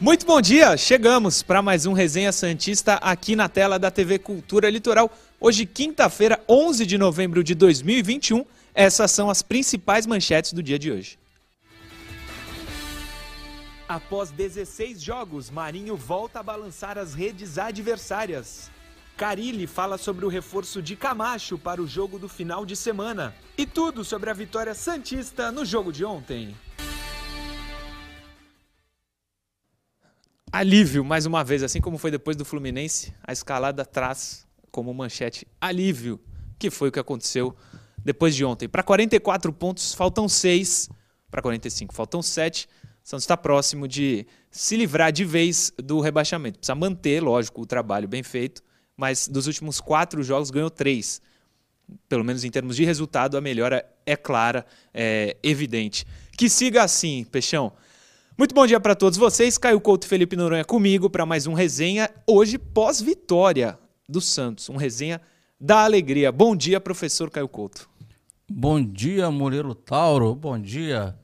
Muito bom dia! Chegamos para mais um Resenha Santista aqui na tela da TV Cultura Litoral. Hoje, quinta-feira, 11 de novembro de 2021. Essas são as principais manchetes do dia de hoje. Após 16 jogos, Marinho volta a balançar as redes adversárias. Carilli fala sobre o reforço de Camacho para o jogo do final de semana. E tudo sobre a vitória Santista no jogo de ontem. Alívio, mais uma vez, assim como foi depois do Fluminense, a escalada traz como manchete alívio, que foi o que aconteceu depois de ontem. Para 44 pontos, faltam 6. Para 45, faltam 7. Santos está próximo de se livrar de vez do rebaixamento. Precisa manter, lógico, o trabalho bem feito, mas dos últimos quatro jogos ganhou três. Pelo menos em termos de resultado, a melhora é clara, é evidente. Que siga assim, Peixão. Muito bom dia para todos vocês. Caio Couto e Felipe Noronha comigo para mais um resenha hoje pós-vitória do Santos, um resenha da alegria. Bom dia, professor Caio Couto. Bom dia, Murilo Tauro. Bom dia,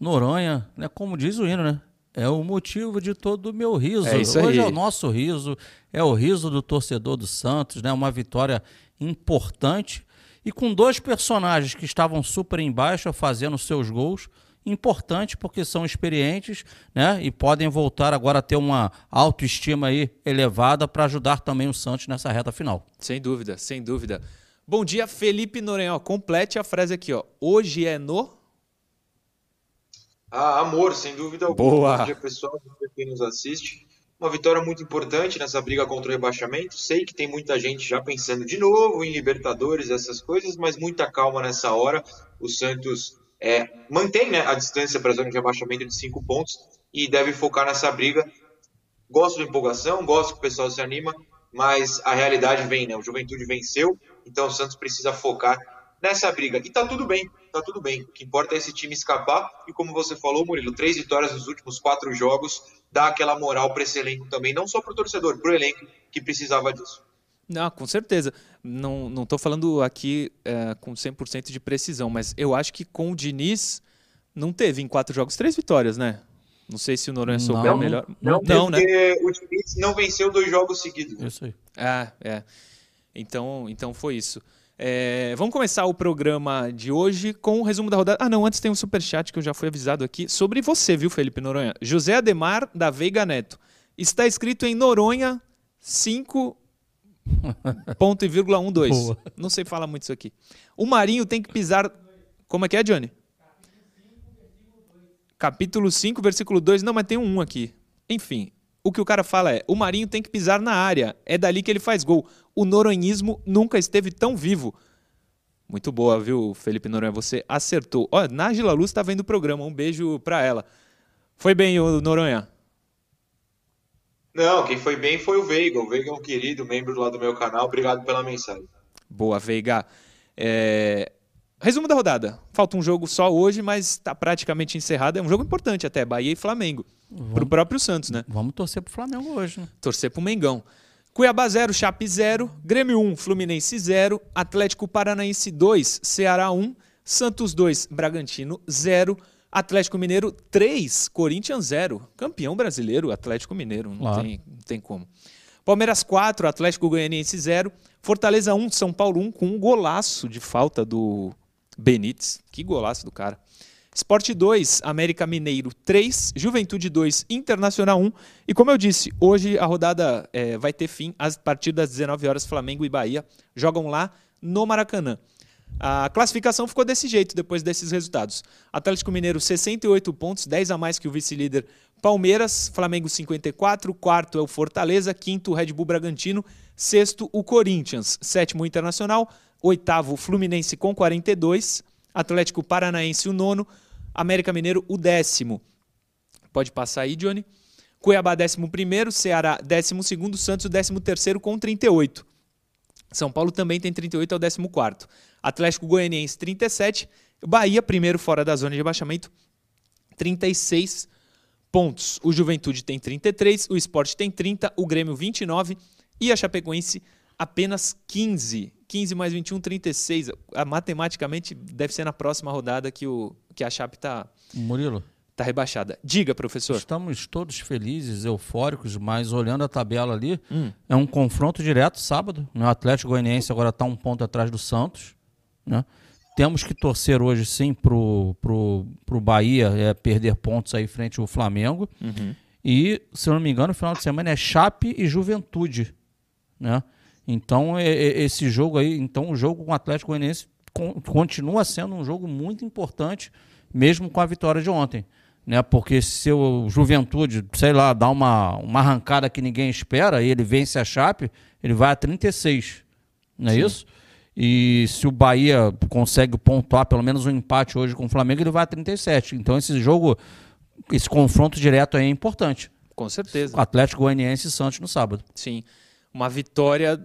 Noronha. Né, como diz o hino, né? É o motivo de todo o meu riso. É isso Hoje aí. é o nosso riso, é o riso do torcedor do Santos, né? Uma vitória importante e com dois personagens que estavam super embaixo fazendo seus gols importante porque são experientes, né? E podem voltar agora a ter uma autoestima aí elevada para ajudar também o Santos nessa reta final. Sem dúvida, sem dúvida. Bom dia, Felipe Noronha. Ó, complete a frase aqui, ó. Hoje é no Ah, amor, sem dúvida alguma. Boa. Bom dia, pessoal, quem nos assiste. Uma vitória muito importante nessa briga contra o rebaixamento. Sei que tem muita gente já pensando de novo em Libertadores, essas coisas, mas muita calma nessa hora. O Santos é, mantém né, a distância para a zona de rebaixamento de cinco pontos e deve focar nessa briga. Gosto da empolgação, gosto que o pessoal se anima, mas a realidade vem, né? O Juventude venceu, então o Santos precisa focar nessa briga. E tá tudo bem, tá tudo bem. O que importa é esse time escapar. E como você falou, Murilo, três vitórias nos últimos quatro jogos dá aquela moral para esse elenco também, não só para o torcedor, para o elenco que precisava disso. Não, com certeza. Não, não tô falando aqui é, com 100% de precisão, mas eu acho que com o Diniz não teve em quatro jogos três vitórias, né? Não sei se o Noronha souber Não, melhor. Não, não né? porque o time não venceu dois jogos seguidos. Isso aí. Ah, é. Então, então foi isso. É, vamos começar o programa de hoje com o resumo da rodada. Ah, não, antes tem um superchat que eu já fui avisado aqui sobre você, viu, Felipe Noronha? José Ademar da Veiga Neto. Está escrito em Noronha 5 ponto e vírgula 12. Boa. Não sei falar muito isso aqui. O Marinho tem que pisar. Como é que é, Johnny? Capítulo 5, versículo 2. Não, mas tem um 1 aqui. Enfim, o que o cara fala é: o Marinho tem que pisar na área. É dali que ele faz gol. O noronhismo nunca esteve tão vivo. Muito boa, viu, Felipe Noronha? Você acertou. Ó, Nájila Luz tá vendo o programa. Um beijo pra ela. Foi bem, o Noronha. Não, quem foi bem foi o Veiga. O Veiga é um querido membro lá do meu canal. Obrigado pela mensagem. Boa, Veiga. É, Resumo da rodada. Falta um jogo só hoje, mas está praticamente encerrado. É um jogo importante até, Bahia e Flamengo. Para o próprio Santos, né? Vamos torcer pro Flamengo hoje, né? Torcer pro Mengão. Cuiabá 0, Chape 0, Grêmio 1, Fluminense 0, Atlético Paranaense 2, Ceará 1, Santos 2, Bragantino 0, Atlético Mineiro 3, Corinthians 0. Campeão brasileiro, Atlético Mineiro, não, Claro. tem, não tem como. Palmeiras 4, Atlético Goianiense 0, Fortaleza 1, São Paulo 1, com um golaço de falta do Benítez. Que golaço do cara. Esporte 2, América Mineiro 3, Juventude 2, Internacional 1. E como eu disse, hoje a rodada eh, vai ter fim a partir das 19 horas. Flamengo e Bahia jogam lá no Maracanã. A classificação ficou desse jeito depois desses resultados. Atlético Mineiro 68 pontos, 10 a mais que o vice-líder Palmeiras, Flamengo 54, quarto é o Fortaleza, quinto o Red Bull Bragantino, sexto o Corinthians, sétimo o Internacional, oitavo o Fluminense com 42, Atlético Paranaense o nono, América Mineiro o décimo. Pode passar aí, Johnny. Cuiabá 11º, Ceará 12º, Santos 13º com 38. São Paulo também tem 38 ao 14º. Atlético Goianiense 37, Bahia primeiro fora da zona de rebaixamento 36 pontos. O Juventude tem 33, o Sport tem 30, o Grêmio 29 e a Chapecoense apenas 15. 15 mais 21, 36. Ah, Matematicamente deve ser na próxima rodada que, o, que a Chape tá, Murilo, está rebaixada. Diga, professor. Estamos todos felizes, eufóricos, mas olhando a tabela ali, hum. é um confronto direto sábado. Né? O Atlético Goianiense agora está um ponto atrás do Santos. Né? Temos que torcer hoje sim pro, pro, pro Bahia é, perder pontos aí frente ao Flamengo. Uhum. E, se eu não me engano, no final de semana é Chape e Juventude. Né? Então, é, é, esse jogo aí, então o jogo com o Atlético Goianiense con continua sendo um jogo muito importante, mesmo com a vitória de ontem. Né? Porque se o Juventude, sei lá, dá uma, uma arrancada que ninguém espera e ele vence a Chape, ele vai a 36. Não é Sim. isso? E se o Bahia consegue pontuar pelo menos um empate hoje com o Flamengo, ele vai a 37. Então esse jogo, esse confronto direto aí é importante. Com certeza. Atlético Goianiense e Santos no sábado. Sim. Uma vitória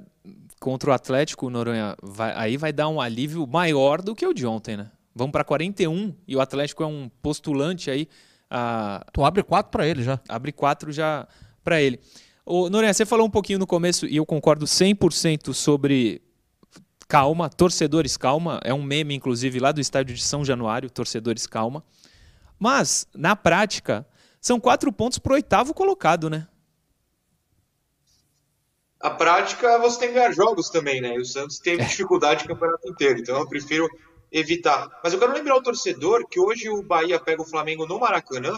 contra o Atlético Noronha, vai, aí vai dar um alívio maior do que o de ontem, né? Vamos para 41 e o Atlético é um postulante aí. A... Tu abre quatro para ele já. Abre quatro já para ele. Ô, Noronha, você falou um pouquinho no começo e eu concordo 100% sobre Calma, torcedores calma, é um meme inclusive lá do estádio de São Januário, torcedores calma. Mas, na prática, são quatro pontos para o oitavo colocado, né? A prática você tem que ganhar jogos também, né? E o Santos teve é. dificuldade no campeonato inteiro, então eu prefiro evitar. Mas eu quero lembrar o torcedor que hoje o Bahia pega o Flamengo no Maracanã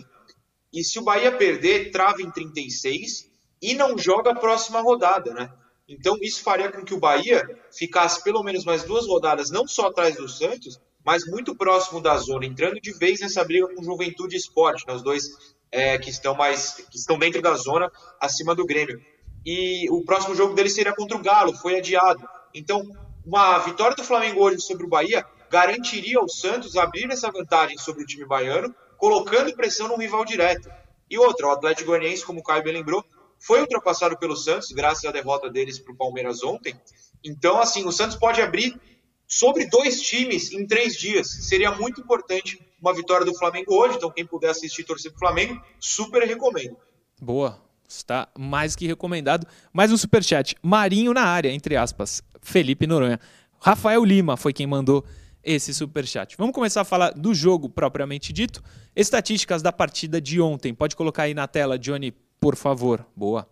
e se o Bahia perder, trava em 36 e não joga a próxima rodada, né? Então, isso faria com que o Bahia ficasse pelo menos mais duas rodadas, não só atrás do Santos, mas muito próximo da zona, entrando de vez nessa briga com Juventude e Esporte, né, os dois é, que estão mais que estão dentro da zona, acima do Grêmio. E o próximo jogo dele seria contra o Galo, foi adiado. Então, uma vitória do Flamengo hoje sobre o Bahia garantiria ao Santos abrir essa vantagem sobre o time baiano, colocando pressão no rival direto. E outra, o Atlético Goianiense, como o Caio bem lembrou, foi ultrapassado pelo Santos, graças à derrota deles para o Palmeiras ontem. Então, assim, o Santos pode abrir sobre dois times em três dias. Seria muito importante uma vitória do Flamengo hoje. Então, quem puder assistir torcer para o Flamengo, super recomendo. Boa. Está mais que recomendado. Mais um superchat. Marinho na área, entre aspas. Felipe Noronha. Rafael Lima foi quem mandou esse superchat. Vamos começar a falar do jogo propriamente dito. Estatísticas da partida de ontem. Pode colocar aí na tela, Johnny, por favor. Boa.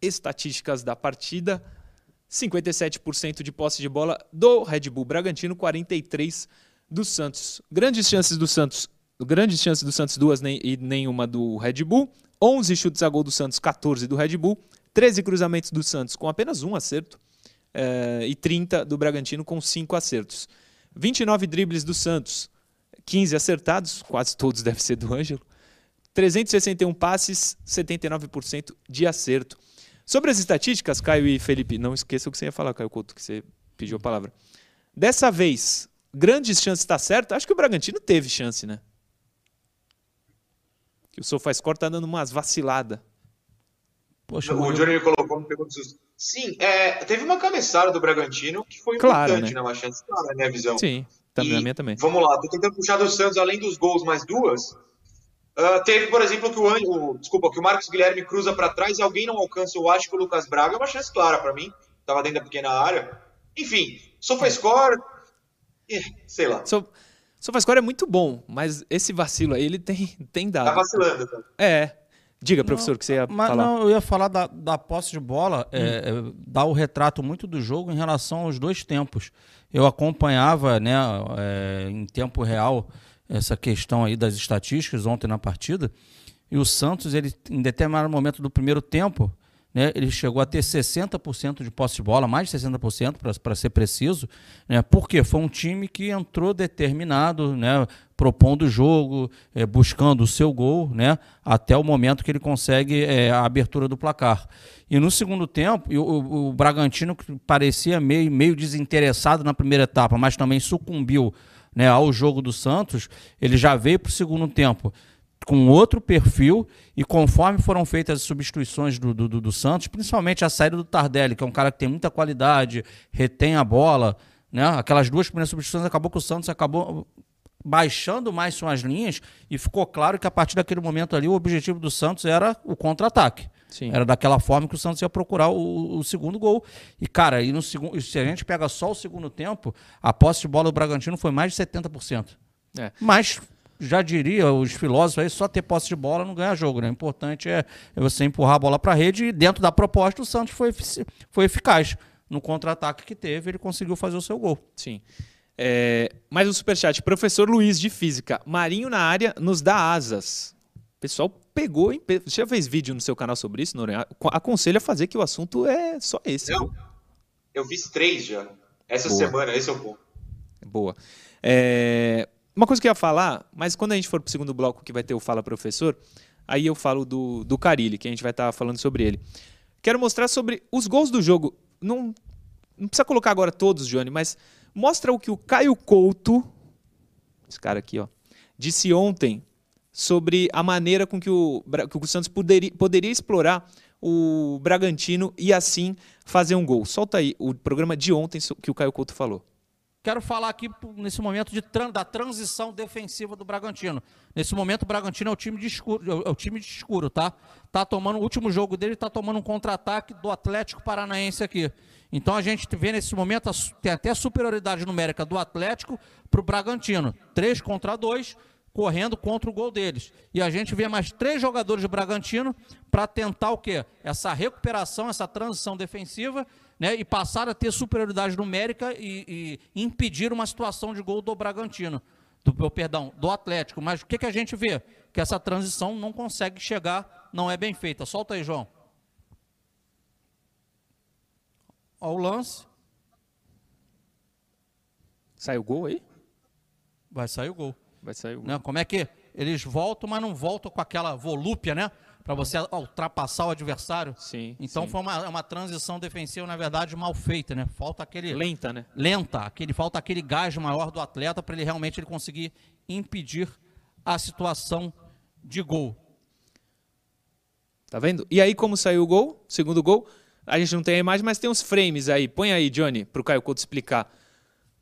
Estatísticas da partida: 57% de posse de bola do Red Bull Bragantino, 43 do Santos. Grandes chances do Santos, grandes chances do Santos, duas nem, e nenhuma do Red Bull. 11 chutes a gol do Santos, 14 do Red Bull. 13 cruzamentos do Santos com apenas um acerto. Eh, e 30 do Bragantino com 5 acertos. 29 dribles do Santos, 15 acertados, quase todos devem ser do Ângelo. 361 passes, 79% de acerto. Sobre as estatísticas, Caio e Felipe, não esqueçam o que você ia falar, Caio Couto, que você pediu a palavra. Dessa vez, grandes chances está certo? Acho que o Bragantino teve chance, né? Que o SofaScore tá dando umas vaciladas. Poxa, o Johnny colocou um pergunta Sim, é, teve uma cabeçada do Bragantino que foi claro, importante, né? Uma chance clara, na minha visão. Sim, também, e, na minha também. Vamos lá, tô tentando puxar do Santos, além dos gols, mais duas. Uh, teve, por exemplo, que o, o, desculpa, que o Marcos Guilherme cruza para trás e alguém não alcança o acho que o Lucas Braga é uma chance clara para mim. Tava dentro da pequena área. Enfim, SofaScore, eh, sei lá. So, SofaScore é muito bom, mas esse vacilo aí ele tem, tem dado. Tá vacilando. Tá? É. Diga, professor, não, que você ia mas, falar. Não, eu ia falar da, da posse de bola, é, hum. é, dar o retrato muito do jogo em relação aos dois tempos. Eu acompanhava, né, é, em tempo real, essa questão aí das estatísticas ontem na partida. E o Santos, ele, em determinado momento do primeiro tempo, né, ele chegou a ter 60% de posse de bola, mais de 60% para ser preciso, né, porque foi um time que entrou determinado, né, propondo o jogo, é, buscando o seu gol, né, até o momento que ele consegue é, a abertura do placar. E no segundo tempo, o, o Bragantino parecia meio, meio desinteressado na primeira etapa, mas também sucumbiu né, ao jogo do Santos, ele já veio para o segundo tempo com outro perfil e conforme foram feitas as substituições do, do, do, Santos, principalmente a saída do Tardelli, que é um cara que tem muita qualidade, retém a bola, né? Aquelas duas primeiras substituições acabou que o Santos acabou baixando mais suas linhas e ficou claro que a partir daquele momento ali o objetivo do Santos era o contra-ataque. Sim. Era daquela forma que o Santos ia procurar o, o segundo gol. E, cara, e no segundo, se a gente pega só o segundo tempo, a posse de bola do Bragantino foi mais de 70%. É. Mas já diria os filósofos aí, só ter posse de bola não ganha jogo, né? O importante é, você empurrar a bola para a rede e dentro da proposta o Santos foi, foi eficaz. No contra-ataque que teve, ele conseguiu fazer o seu gol. Sim. É, mais um superchat. Professor Luiz de Física. Marinho na área nos dá asas. O pessoal pegou. Em... Você já fez vídeo no seu canal sobre isso, Noronha? Aconselho a fazer que o assunto é só esse. Não, eu fiz três já. Essa Boa. semana, esse é o ponto. Boa. É, uma coisa que eu ia falar, mas quando a gente for para o segundo bloco que vai ter o Fala Professor, aí eu falo do, do Carilli, que a gente vai estar tá falando sobre ele. Quero mostrar sobre os gols do jogo. Não, não precisa colocar agora todos, Johnny, mas mostra o que o Caio Couto, esse cara aqui, ó, disse ontem sobre a maneira com que o, que o Santos poderia, poderia explorar o Bragantino e assim fazer um gol. Solta aí o programa de ontem que o Caio Couto falou. Quero falar aqui nesse momento de, da transição defensiva do Bragantino. Nesse momento, o Bragantino é o time de escuro, é o time de escuro, tá? Tá tomando o último jogo dele, tá tomando um contra-ataque do Atlético Paranaense aqui. Então a gente vê nesse momento tem até superioridade numérica do Atlético para o Bragantino, 3 contra 2, correndo contra o gol deles. E a gente vê mais três jogadores do Bragantino para tentar o quê? Essa recuperação, essa transição defensiva né, e passar a ter superioridade numérica e, e, impedir uma situação de gol do Bragantino, do perdão, do Atlético. Mas o que, que a gente vê? Que essa transição não consegue chegar, não é bem feita. Solta aí, João. Olha o lance. Sai o gol aí? Vai sair o gol. Vai sair o gol. Não, como é que eles voltam, mas não voltam com aquela volúpia, né? Para você ultrapassar o adversário. Sim. Então sim. foi uma, uma transição defensiva, na verdade, mal feita, né? Falta aquele. Lenta, né? Lenta. Aquele, falta aquele gás maior do atleta para ele realmente ele conseguir impedir a situação de gol. Tá vendo? E aí, como saiu o gol? Segundo gol. A gente não tem a imagem, mas tem uns frames aí. Põe aí, Johnny, para o Caio Couto explicar.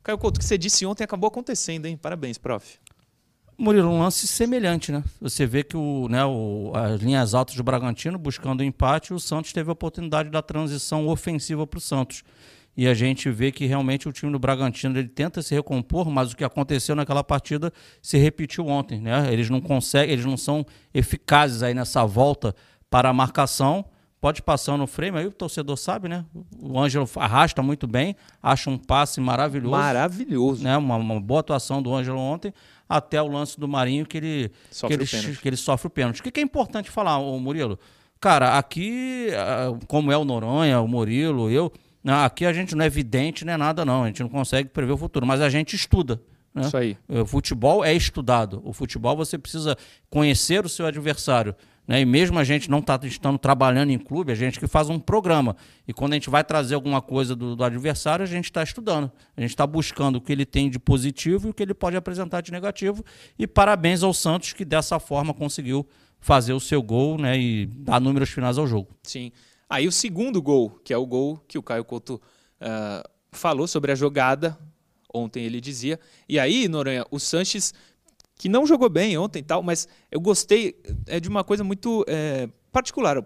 Caio Couto, o que você disse ontem acabou acontecendo, hein? Parabéns, prof. Murilo, um lance semelhante, né? Você vê que o, né, o, as linhas altas do Bragantino buscando o empate, o Santos teve a oportunidade da transição ofensiva para o Santos. E a gente vê que realmente o time do Bragantino ele tenta se recompor, mas o que aconteceu naquela partida se repetiu ontem, né? Eles não conseguem, eles não são eficazes aí nessa volta para a marcação. Pode passar no frame, aí o torcedor sabe, né? O Ângelo arrasta muito bem, acha um passe maravilhoso. Maravilhoso. Né? Uma, uma boa atuação do Ângelo ontem até o lance do Marinho que ele sofre, que ele, o, que ele sofre o pênalti. O que é importante falar, o Murilo? Cara, aqui, ah, como é o Noronha, o Murilo, eu, né, aqui a gente não é evidente, não é nada não, a gente não consegue prever o futuro, mas a gente estuda. Né? Isso aí. O futebol é estudado. O futebol você precisa conhecer o seu adversário. Né? E mesmo a gente não tá estando trabalhando em clube, a gente que faz um programa. E quando a gente vai trazer alguma coisa do, do adversário, a gente está estudando. A gente está buscando o que ele tem de positivo e o que ele pode apresentar de negativo. E parabéns ao Santos, que dessa forma conseguiu fazer o seu gol né? e dar números finais ao jogo. Sim. Aí o segundo gol, que é o gol que o Caio Couto uh, falou sobre a jogada. Ontem ele dizia. E aí, Noronha, o Sanches que não jogou bem ontem e tal, mas eu gostei é de uma coisa muito é, particular.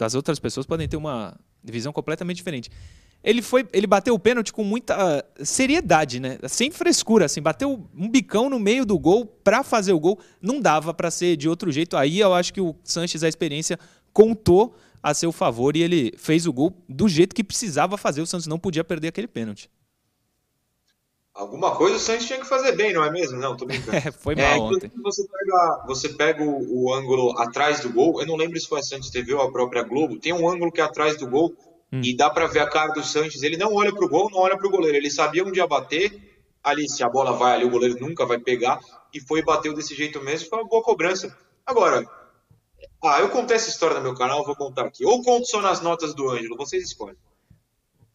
As outras pessoas podem ter uma visão completamente diferente. Ele foi, ele bateu o pênalti com muita seriedade, né? Sem frescura, assim, bateu um bicão no meio do gol para fazer o gol. Não dava para ser de outro jeito. Aí eu acho que o Sanches a experiência contou a seu favor e ele fez o gol do jeito que precisava fazer. O Santos não podia perder aquele pênalti. Alguma coisa o Santos tinha que fazer bem, não é mesmo? Não, tô brincando. É, foi mal é, ontem. Você pega, você pega o, o, ângulo atrás do gol, eu não lembro se foi a Santos TV ou a própria Globo, tem um ângulo que é atrás do gol hum. e dá para ver a cara do Sanches. Ele não olha pro gol, não olha pro goleiro. Ele sabia onde ia bater, ali se a bola vai ali, o goleiro nunca vai pegar, e foi e bateu desse jeito mesmo, foi uma boa cobrança. Agora, ah, eu contei essa história no meu canal, vou contar aqui. Ou conto só nas notas do Ângelo, vocês escolhem.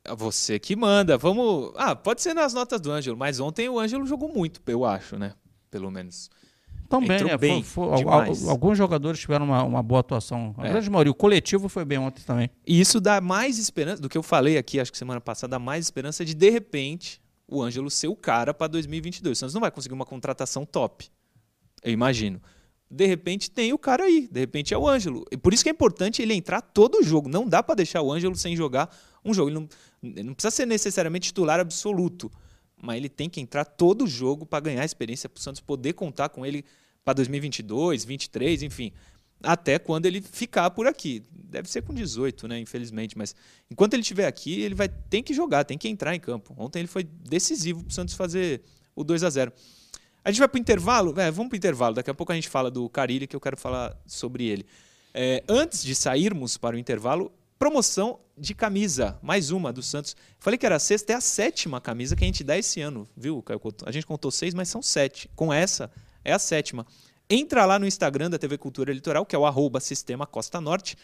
É você que manda. Vamos. Ah, pode ser nas notas do Ângelo, mas ontem o Ângelo jogou muito, eu acho, né? Pelo menos. Também, Entrou é, bem. Foi, foi, alguns jogadores tiveram uma, uma boa atuação. A é. grande maioria. O coletivo foi bem ontem também. E isso dá mais esperança, do que eu falei aqui, acho que semana passada, dá mais esperança de, de repente, o Ângelo ser o cara para 2022. O Santos não vai conseguir uma contratação top. Eu imagino. De repente tem o cara aí, de repente é o Ângelo. E por isso que é importante ele entrar todo o jogo. Não dá para deixar o Ângelo sem jogar um jogo. Ele não, ele não precisa ser necessariamente titular absoluto, mas ele tem que entrar todo jogo para ganhar experiência, para o Santos poder contar com ele para 2022, 23, enfim, até quando ele ficar por aqui. Deve ser com 18, né, infelizmente, mas enquanto ele estiver aqui, ele vai tem que jogar, tem que entrar em campo. Ontem ele foi decisivo para o Santos fazer o 2 a 0. A gente vai para o intervalo? É, vamos para o intervalo. Daqui a pouco a gente fala do Carilli, que eu quero falar sobre ele. É, antes de sairmos para o intervalo, promoção de camisa, mais uma do Santos. Falei que era a sexta, é a sétima camisa que a gente dá esse ano, viu, Caio Couto? A gente contou seis, mas são sete. Com essa, é a sétima. Entra lá no Instagram da TV Cultura Litoral, que é o arroba Sistema Costa Norte,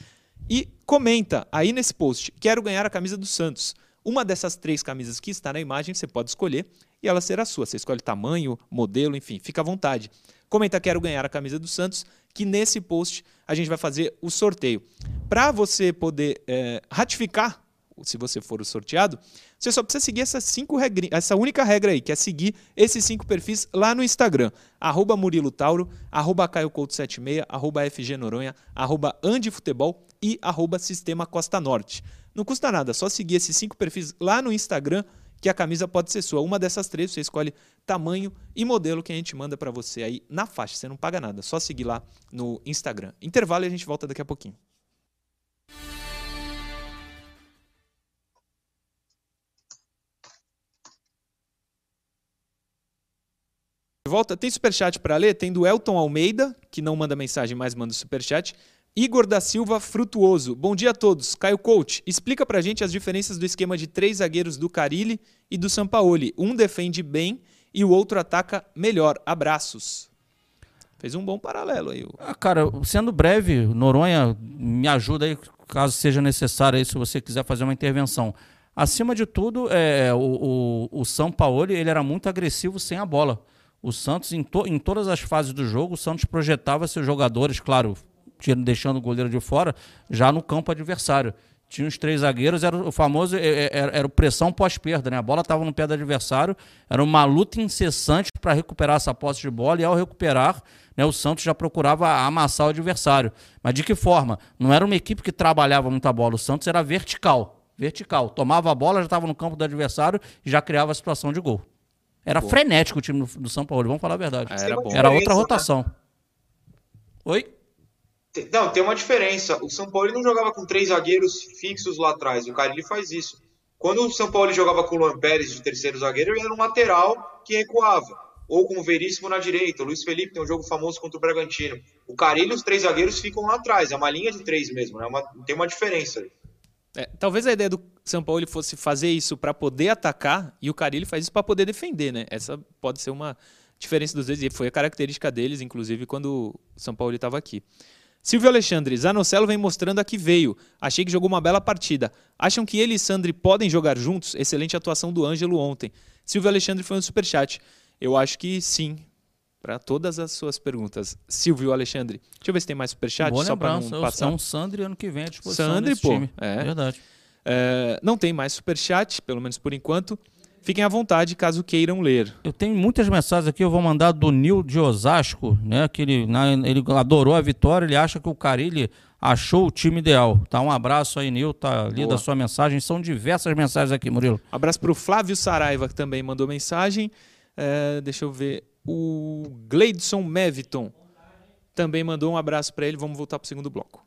e comenta aí nesse post: quero ganhar a camisa do Santos. Uma dessas três camisas que está na imagem você pode escolher e ela será sua. Você escolhe tamanho, modelo, enfim, fica à vontade. Comenta quero ganhar a camisa do Santos, que nesse post a gente vai fazer o sorteio. Para você poder é, ratificar, se você for o sorteado, você só precisa seguir essas cinco regrinhas, essa única regra aí, que é seguir esses cinco perfis lá no Instagram. Arroba Murilo Tauro, arroba Caio Couto 76, arroba FG Noronha, arroba Andifutebol e arroba Sistema Costa Norte. Não custa nada, só seguir esses cinco perfis lá no Instagram que a camisa pode ser sua. Uma dessas três, você escolhe tamanho e modelo que a gente manda para você aí na faixa. Você não paga nada, só seguir lá no Instagram. Intervalo e a gente volta daqui a pouquinho. Volta, tem superchat para ler? Tem do Elton Almeida, que não manda mensagem, mas manda superchat. Igor da Silva Frutuoso. Bom dia a todos. Caio Coach, explica pra gente as diferenças do esquema de três zagueiros do Carilli e do Sampaoli. Um defende bem e o outro ataca melhor. Abraços. Fez um bom paralelo aí. Ah, cara, sendo breve, Noronha me ajuda aí, caso seja necessário aí, se você quiser fazer uma intervenção. Acima de tudo, é, o, o, o São Paulo ele era muito agressivo sem a bola. O Santos, em, to, em todas as fases do jogo, o Santos projetava seus jogadores, claro, deixando o goleiro de fora, já no campo adversário. Tinha os três zagueiros, era o famoso, era, é, é, era o pressão pós-perda, né? A bola estava no pé do adversário, era uma luta incessante para recuperar essa posse de bola, e ao recuperar, né, o Santos já procurava amassar o adversário. Mas de que forma? Não era uma equipe que trabalhava muita bola, o Santos era vertical. Vertical. Tomava a bola, já estava no campo do adversário e já criava a situação de gol. Era frenético o time do, do São Paulo, vamos falar a verdade. Era, bom. era outra né? rotação. Oi? Não, tem uma diferença. O São Paulo não jogava com três zagueiros fixos lá atrás. O Carilli faz isso. Quando o São Paulo jogava com o Luan Pérez de terceiro zagueiro, ele era um lateral que recuava. Ou com o Veríssimo na direita. O Luiz Felipe tem um jogo famoso contra o Bragantino. O Carilli, os três zagueiros ficam lá atrás. É uma linha de três mesmo. Né? Uma, tem uma diferença. É, talvez a ideia do São Paulo fosse fazer isso para poder atacar e o Carilli faz isso para poder defender, né? Essa pode ser uma diferença dos dois e foi a característica deles, inclusive, quando o São Paulo estava aqui. Silvio Alexandre, Zanocelo vem mostrando a que veio. Achei que jogou uma bela partida. Acham que ele e Sandri podem jogar juntos? Excelente atuação do Ângelo ontem. Silvio Alexandre foi um superchat. Eu acho que sim. Para todas as suas perguntas. Silvio Alexandre. Deixa eu ver se tem mais superchat. Boa só para não passar. É um Sandri ano que vem à disposição Sandri, pô. Time. É. Verdade. É, não tem mais superchat, pelo menos por enquanto. Fiquem à vontade caso queiram ler. Eu tenho muitas mensagens aqui, eu vou mandar do Nil de Osasco, né? Que ele, ele adorou a vitória, ele acha que o Carilli achou o time ideal. Tá, um abraço aí, Nil, tá lida a sua mensagem. São diversas mensagens aqui, Murilo. Abraço para o Flávio Saraiva, que também mandou mensagem. É, deixa eu ver. O Gleidson Meviton também mandou um abraço para ele. Vamos voltar para o segundo bloco.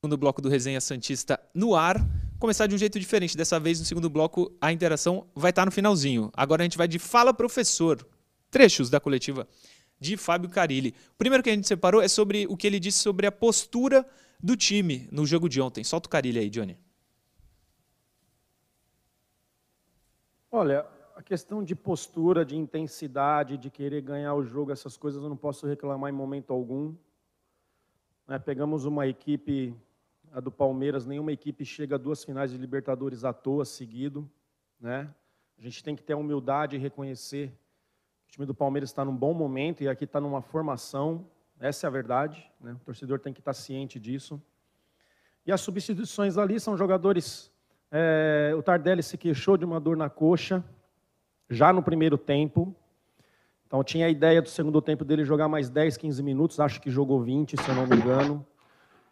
Segundo bloco do Resenha Santista no ar. Começar de um jeito diferente. Dessa vez, no segundo bloco, a interação vai estar no finalzinho. Agora a gente vai de Fala Professor. Trechos da coletiva de Fábio Carilli. O primeiro que a gente separou é sobre o que ele disse sobre a postura do time no jogo de ontem. Solta o Carilli aí, Johnny. Olha, a questão de postura, de intensidade, de querer ganhar o jogo, essas coisas eu não posso reclamar em momento algum. É, pegamos uma equipe a do Palmeiras, nenhuma equipe chega a duas finais de Libertadores à toa seguido, né? A gente tem que ter a humildade e reconhecer que o time do Palmeiras está num bom momento e aqui está numa formação, essa é a verdade, né? O torcedor tem que estar ciente disso. E as substituições ali são jogadores. É, o Tardelli se queixou de uma dor na coxa já no primeiro tempo. Então tinha a ideia do segundo tempo dele jogar mais 10, 15 minutos, acho que jogou 20, se eu não me engano.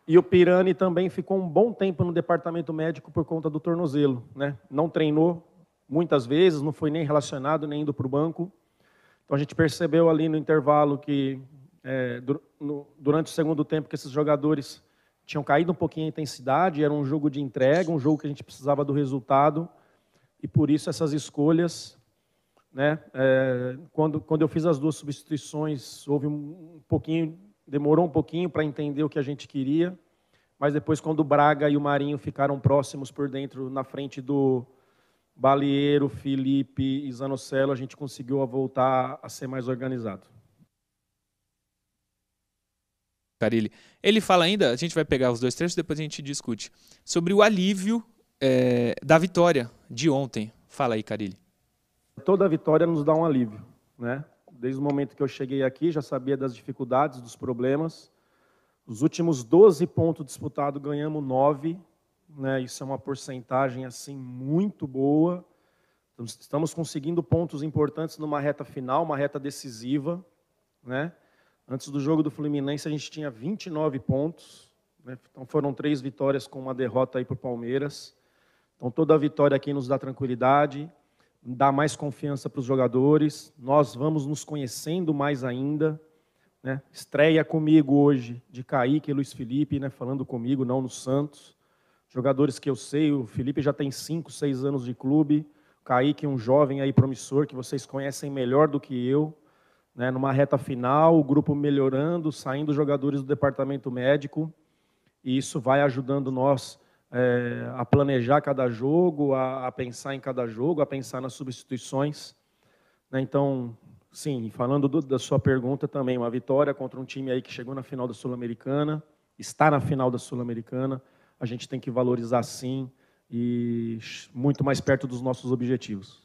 E o Pirani também ficou um bom tempo no departamento médico por conta do tornozelo. Né? Não treinou muitas vezes, não foi nem relacionado, nem indo para o banco. Então a gente percebeu ali no intervalo que, é, durante o segundo tempo, que esses jogadores tinham caído um pouquinho a intensidade, era um jogo de entrega, um jogo que a gente precisava do resultado. E por isso essas escolhas né? É, quando, quando eu fiz as duas substituições, houve um pouquinho, demorou um pouquinho para entender o que a gente queria, mas depois, quando o Braga e o Marinho ficaram próximos por dentro, na frente do Balieiro, Felipe e Zanocelo, a gente conseguiu voltar a ser mais organizado. Carilli. Ele fala ainda, a gente vai pegar os dois trechos, depois a gente discute, sobre o alívio é, da vitória de ontem. Fala aí, Carilli. Toda vitória nos dá um alívio, né? Desde o momento que eu cheguei aqui, já sabia das dificuldades, dos problemas. Os últimos 12 pontos disputados, ganhamos 9, né? Isso é uma porcentagem assim muito boa. Estamos conseguindo pontos importantes numa reta final, uma reta decisiva, né? Antes do jogo do Fluminense a gente tinha 29 pontos, né? então foram três vitórias com uma derrota aí para o Palmeiras. Então toda vitória aqui nos dá tranquilidade dar mais confiança para os jogadores. Nós vamos nos conhecendo mais ainda. Né? Estreia comigo hoje de Kaique e Luiz Felipe, né? falando comigo, não no Santos. Jogadores que eu sei, o Felipe já tem 5, 6 anos de clube. O Kaique, um jovem aí promissor que vocês conhecem melhor do que eu. Né? Numa reta final, o grupo melhorando, saindo jogadores do departamento médico. E isso vai ajudando nós é, a planejar cada jogo, a, a, pensar em cada jogo, a pensar nas substituições. Né? Então, sim, falando do, da sua pergunta também, uma vitória contra um time aí que chegou na final da Sul-Americana, está na final da Sul-Americana, a gente tem que valorizar sim e muito mais perto dos nossos objetivos.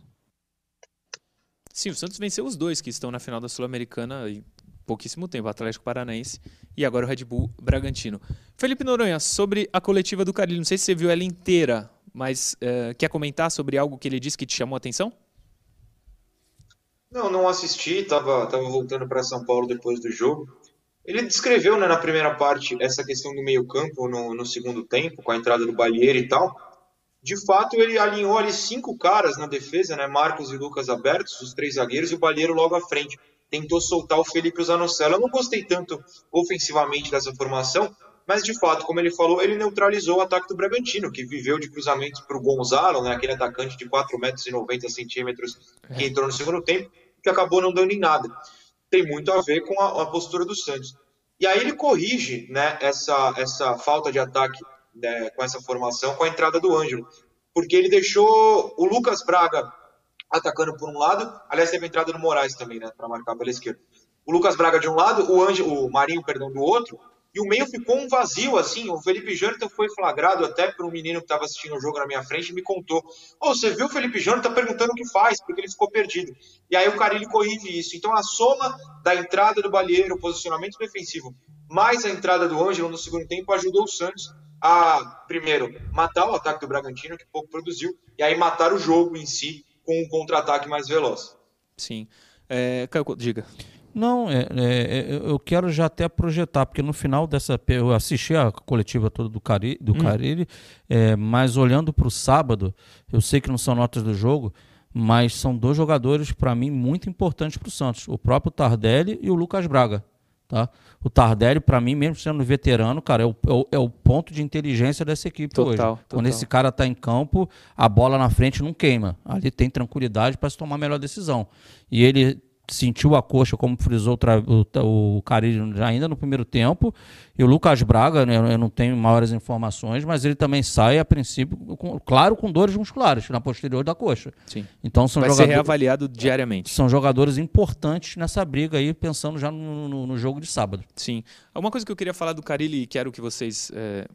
Sim, o Santos venceu os dois que estão na final da Sul-Americana pouquíssimo tempo, Atlético Paranaense e agora o Red Bull Bragantino. Felipe Noronha, sobre a coletiva do Carilho, não sei se você viu ela inteira, mas uh, quer comentar sobre algo que ele disse que te chamou a atenção? Não, não assisti, estava tava voltando para São Paulo depois do jogo. Ele descreveu né, na primeira parte essa questão do meio-campo no, no, segundo tempo, com a entrada do Balheiro e tal. De fato, ele alinhou ali cinco caras na defesa, né? Marcos e Lucas abertos, os três zagueiros, e o Balheiro logo à frente tentou soltar o Felipe Zanocelo. Eu não gostei tanto ofensivamente dessa formação, mas de fato, como ele falou, ele neutralizou o ataque do Bragantino, que viveu de cruzamentos para o Gonzalo, né, aquele atacante de 4,90 metros e que entrou no segundo tempo, que acabou não dando em nada. Tem muito a ver com a, a postura do Santos. E aí ele corrige né, essa, essa falta de ataque né, com essa formação com a entrada do Ângelo, porque ele deixou o Lucas Braga atacando por um lado. Aliás, teve entrada do Moraes também, né, para marcar pela esquerda. O Lucas Braga de um lado, o, o Marinho, perdão, do outro. E o meio ficou um vazio, assim. O Felipe Jonathan foi flagrado até por um menino que estava assistindo o jogo na minha frente e me contou. Oh, você viu o Felipe Jonathan perguntando o que faz, porque ele ficou perdido. E aí o Carilli corrige isso. Então a soma da entrada do Balieiro, o posicionamento defensivo, mais a entrada do Ângelo no segundo tempo ajudou o Santos a, primeiro, matar o ataque do Bragantino, que pouco produziu, e aí matar o jogo em si, com um contra-ataque mais veloz. Sim. É, diga. Não, é, é, eu quero já até projetar, porque no final dessa. Eu assisti a coletiva toda do, Cari, do hum. Carilli, é, mas olhando para o sábado, eu sei que não são notas do jogo, mas são dois jogadores, para mim, muito importantes para o Santos: o próprio Tardelli e o Lucas Braga. Tá? O Tardelli, para mim, mesmo sendo veterano, cara, é o, é o, é o, ponto de inteligência dessa equipe total, hoje. Total. Quando esse cara está em campo, a bola na frente não queima. Ali tem tranquilidade para se tomar a melhor decisão. E ele sentiu a coxa, como frisou o, o Carilho ainda no primeiro tempo. E o Lucas Braga, né, eu não tenho maiores informações, mas ele também sai, a princípio, com, claro, com dores musculares na posterior da coxa. Sim. Então são Vai jogadores, ser reavaliado diariamente. São jogadores importantes nessa briga aí, pensando já no, no, no jogo de sábado. Sim. Uma coisa que eu queria falar do Carilli e quero que vocês é,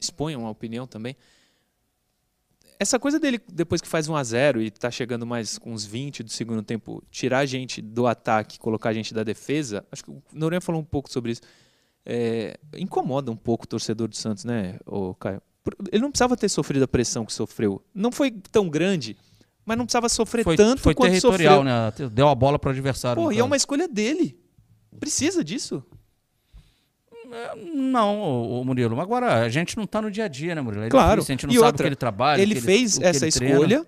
exponham a opinião também essa coisa dele, depois que faz 1 a 0 e tá chegando mais com uns 20 do segundo tempo, tirar a gente do ataque, colocar a gente da defesa, acho que o Noronha falou um pouco sobre isso. É, incomoda um pouco o torcedor do Santos, né, o Caio? Ele não precisava ter sofrido a pressão que sofreu. Não foi tão grande, mas não precisava sofrer foi, tanto foi quanto territorial, sofreu. né? Deu a bola para o adversário. Pô, e é uma escolha dele. Precisa disso. Não, o Murilo. Agora, a gente não está no dia a dia, né, Murilo? É claro. Difícil, a gente não e sabe outra, o que ele trabalha. Ele fez essa ele escolha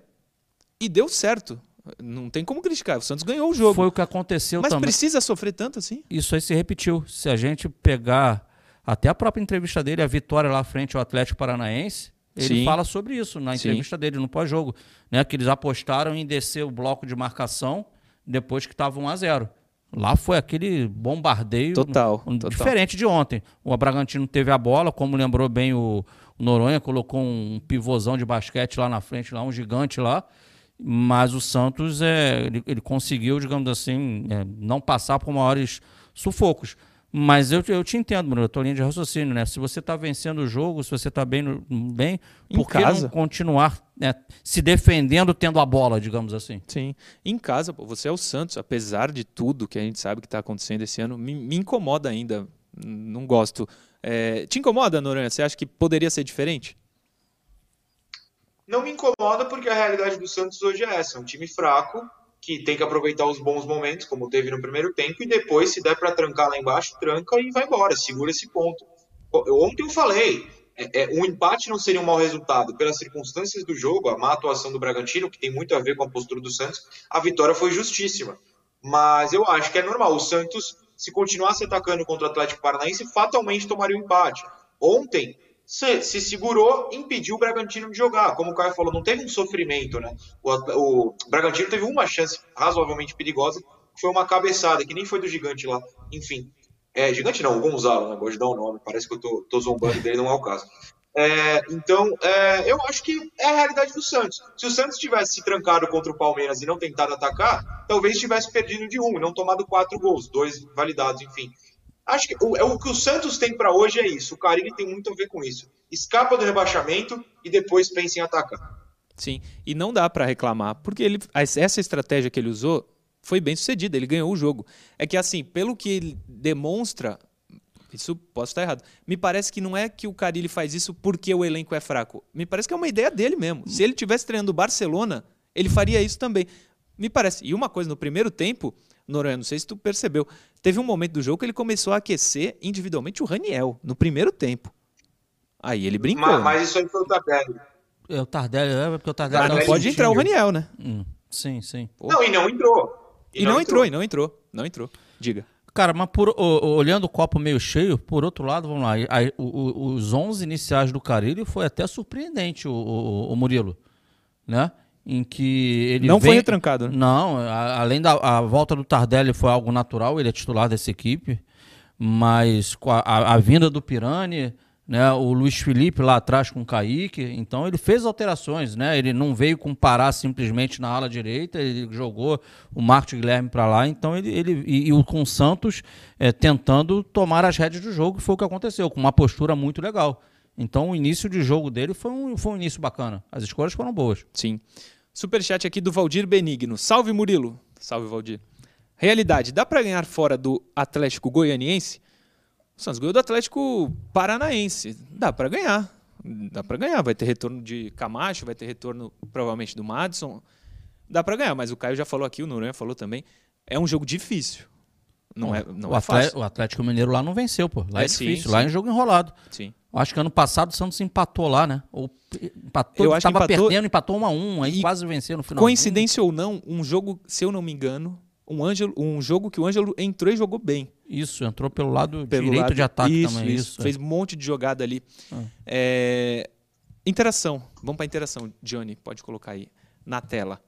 e deu certo. Não tem como criticar. O Santos ganhou o jogo. Foi o que aconteceu Mas também. precisa sofrer tanto assim? Isso aí se repetiu. Se a gente pegar até a própria entrevista dele, a vitória lá frente ao Atlético Paranaense, ele Sim. fala sobre isso na Sim. entrevista dele no pós-jogo, né? Que eles apostaram em descer o bloco de marcação depois que estava 1 a 0. Lá foi aquele bombardeio Total, um- total. diferente de ontem. O Bragantino teve a bola, como lembrou bem o, Noronha, colocou um pivôzão de basquete lá na frente, lá um gigante lá. Mas o Santos é, ele, ele conseguiu, digamos assim, é, não passar por maiores sufocos. Mas eu, eu te entendo, Bruno, a tua linha de raciocínio, né? Se você está vencendo o jogo, se você está bem, no- bem Em por que casa. não continuar né, se defendendo tendo a bola, digamos assim? Sim. Em casa, pô, você é o Santos, apesar de tudo que a gente sabe que está acontecendo esse ano, me, me incomoda ainda. Não gosto. É, te incomoda, Noronha? Você acha que poderia ser diferente? Não me incomoda porque a realidade do Santos hoje é essa: é um time fraco que tem que aproveitar os bons momentos, como teve no primeiro tempo, e depois, se der para trancar lá embaixo, tranca e vai embora, segura esse ponto. Ontem eu falei, é, é, um empate não seria um mau resultado. Pelas circunstâncias do jogo, a má atuação do Bragantino, que tem muito a ver com a postura do Santos, a vitória foi justíssima. Mas eu acho que é normal. O Santos, se continuasse atacando contra o Atlético Paranaense, fatalmente tomaria o empate. Ontem, se, se segurou, impediu o Bragantino de jogar. Como o Caio falou, não teve um sofrimento, né? O, o Bragantino teve uma chance razoavelmente perigosa, que foi uma cabeçada, que nem foi do gigante lá. Enfim. É, gigante não, o Gonzalo, né? Gosto de dar o nome, parece que eu tô, tô zombando dele, não é o caso. É, então, é, eu acho que é a realidade do Santos. Se o Santos tivesse se trancado contra o Palmeiras e não tentado atacar, talvez tivesse perdido de um, não tomado quatro gols, dois validados, enfim. Acho que o, é o que o Santos tem para hoje é isso. O Carilli tem muito a ver com isso. Escapa do rebaixamento e depois pensa em atacar. Sim. E não dá para reclamar, porque ele, essa estratégia que ele usou foi bem sucedida, ele ganhou o jogo. É que assim, pelo que ele demonstra, isso posso estar errado. Me parece que não é que o Carilli faz isso porque o elenco é fraco. Me parece que é uma ideia dele mesmo. Se ele tivesse treinando o Barcelona, ele faria isso também. Me parece. E uma coisa, no primeiro tempo, Noronha, não sei se tu percebeu, teve um momento do jogo que ele começou a aquecer individualmente o Raniel, no primeiro tempo. Aí ele brincou. Mas, né? mas isso aí foi o Tardelli. É o Tardelli, é porque o Tardelli Mas não pode entrar o. Raniel, né? Hum, sim, sim. Pô. Não, e não entrou. E, não, entrou, e não entrou. Não entrou. Diga. Cara, mas por, olhando o copo meio cheio, por outro lado, vamos lá, aí, o- o- os 11 iniciais do Carilli foi até surpreendente, o, o- o Murilo, né? Em que ele não vem- foi retrancado, né? Não, a- além da a volta do Tardelli foi algo natural, ele é titular dessa equipe, mas com a, a- a vinda do Pirani, né, o Luiz Felipe lá atrás com o Kaique, então ele fez alterações, né? Ele não veio com Pará simplesmente na ala direita, ele jogou o Marcos Guilherme para lá, então ele, ele e, e o com o Santos eh, tentando tomar as rédeas do jogo, foi o que aconteceu, com uma postura muito legal. Então o início de jogo dele foi um, foi um início bacana. As escolhas foram boas. Sim. Superchat aqui do Valdir Benigno. Salve, Murilo. Salve, Valdir. Realidade, dá pra ganhar fora do Atlético Goianiense? O Santos ganhou do Atlético Paranaense. Dá pra ganhar. Dá pra ganhar. Vai ter retorno de Camacho, vai ter retorno provavelmente do Madison. Dá pra ganhar, mas o Caio já falou aqui, o Noronha falou também. É um jogo difícil. Não é, não o, é fácil. o Atlético Mineiro lá não venceu, pô. Lá é, É, difícil, sim. lá é um jogo enrolado. Sim. Acho que ano passado o Santos empatou lá, né? Ou empatou, Eu acho empatou- perdendo, empatou 1 a 1 aí E quase venceu no final. Coincidência ou não, um jogo, se eu não me engano, um, Ângelo, um jogo que o Ângelo entrou e jogou bem. Isso, entrou pelo lado pelo direito lado- de ataque isso, também. Isso, Isso, fez um monte de jogada ali. Ah. É, Interação. Vamos para interação, Johnny. Pode colocar aí na tela.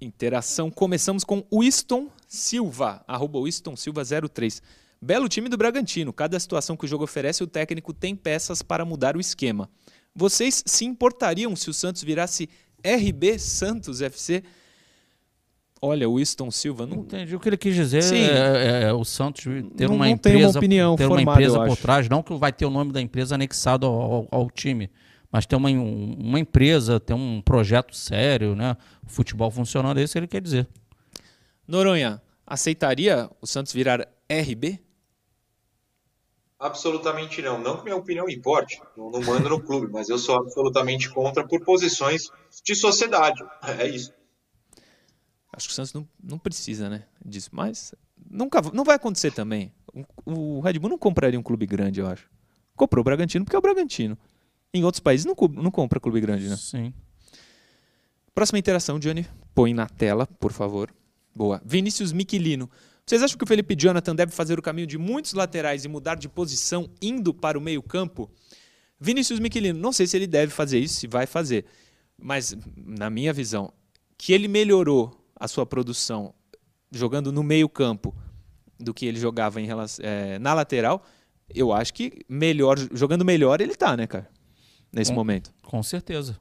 Interação. Começamos com Winston Silva, arroba Winston Silva 03. Belo time do Bragantino. Cada situação que o jogo oferece, o técnico tem peças para mudar o esquema. Vocês se importariam se o Santos virasse RB Santos FC? Olha, o Winston Silva não, Entendi o que ele quis dizer. Sim. É, é- é o Santos ter Não- uma não tem uma empresa, opinião ter uma formada, empresa eu por acho. trás, não que vai ter o nome da empresa anexado ao, ao- ao time, mas ter uma, um- uma empresa, ter um projeto sério, né? O futebol funcionando, é isso que ele quer dizer. Noronha, aceitaria o Santos virar RB? Absolutamente não. Não que minha opinião importe, não, não mando no clube, mas eu sou absolutamente contra por posições de sociedade. É isso. Acho que o Santos não, não precisa, né? Disso. Mas Nunca, não vai acontecer também. O, o Red Bull não compraria um clube grande, eu acho. Comprou o Bragantino porque é o Bragantino. Em outros países não, não compra clube grande, né? Sim. Próxima interação, Johnny. Põe na tela, por favor. Boa. Vinícius Miquilino. Vocês acham que o Felipe Jonathan deve fazer o caminho de muitos laterais e mudar de posição indo para o meio-campo? Vinícius Miquilino, não sei se ele deve fazer isso, se vai fazer. Mas, na minha visão, que ele melhorou a sua produção jogando no meio-campo do que ele jogava em relação, é, na lateral, eu acho que melhor, jogando melhor ele tá, né, cara? Nesse com, momento. Com certeza.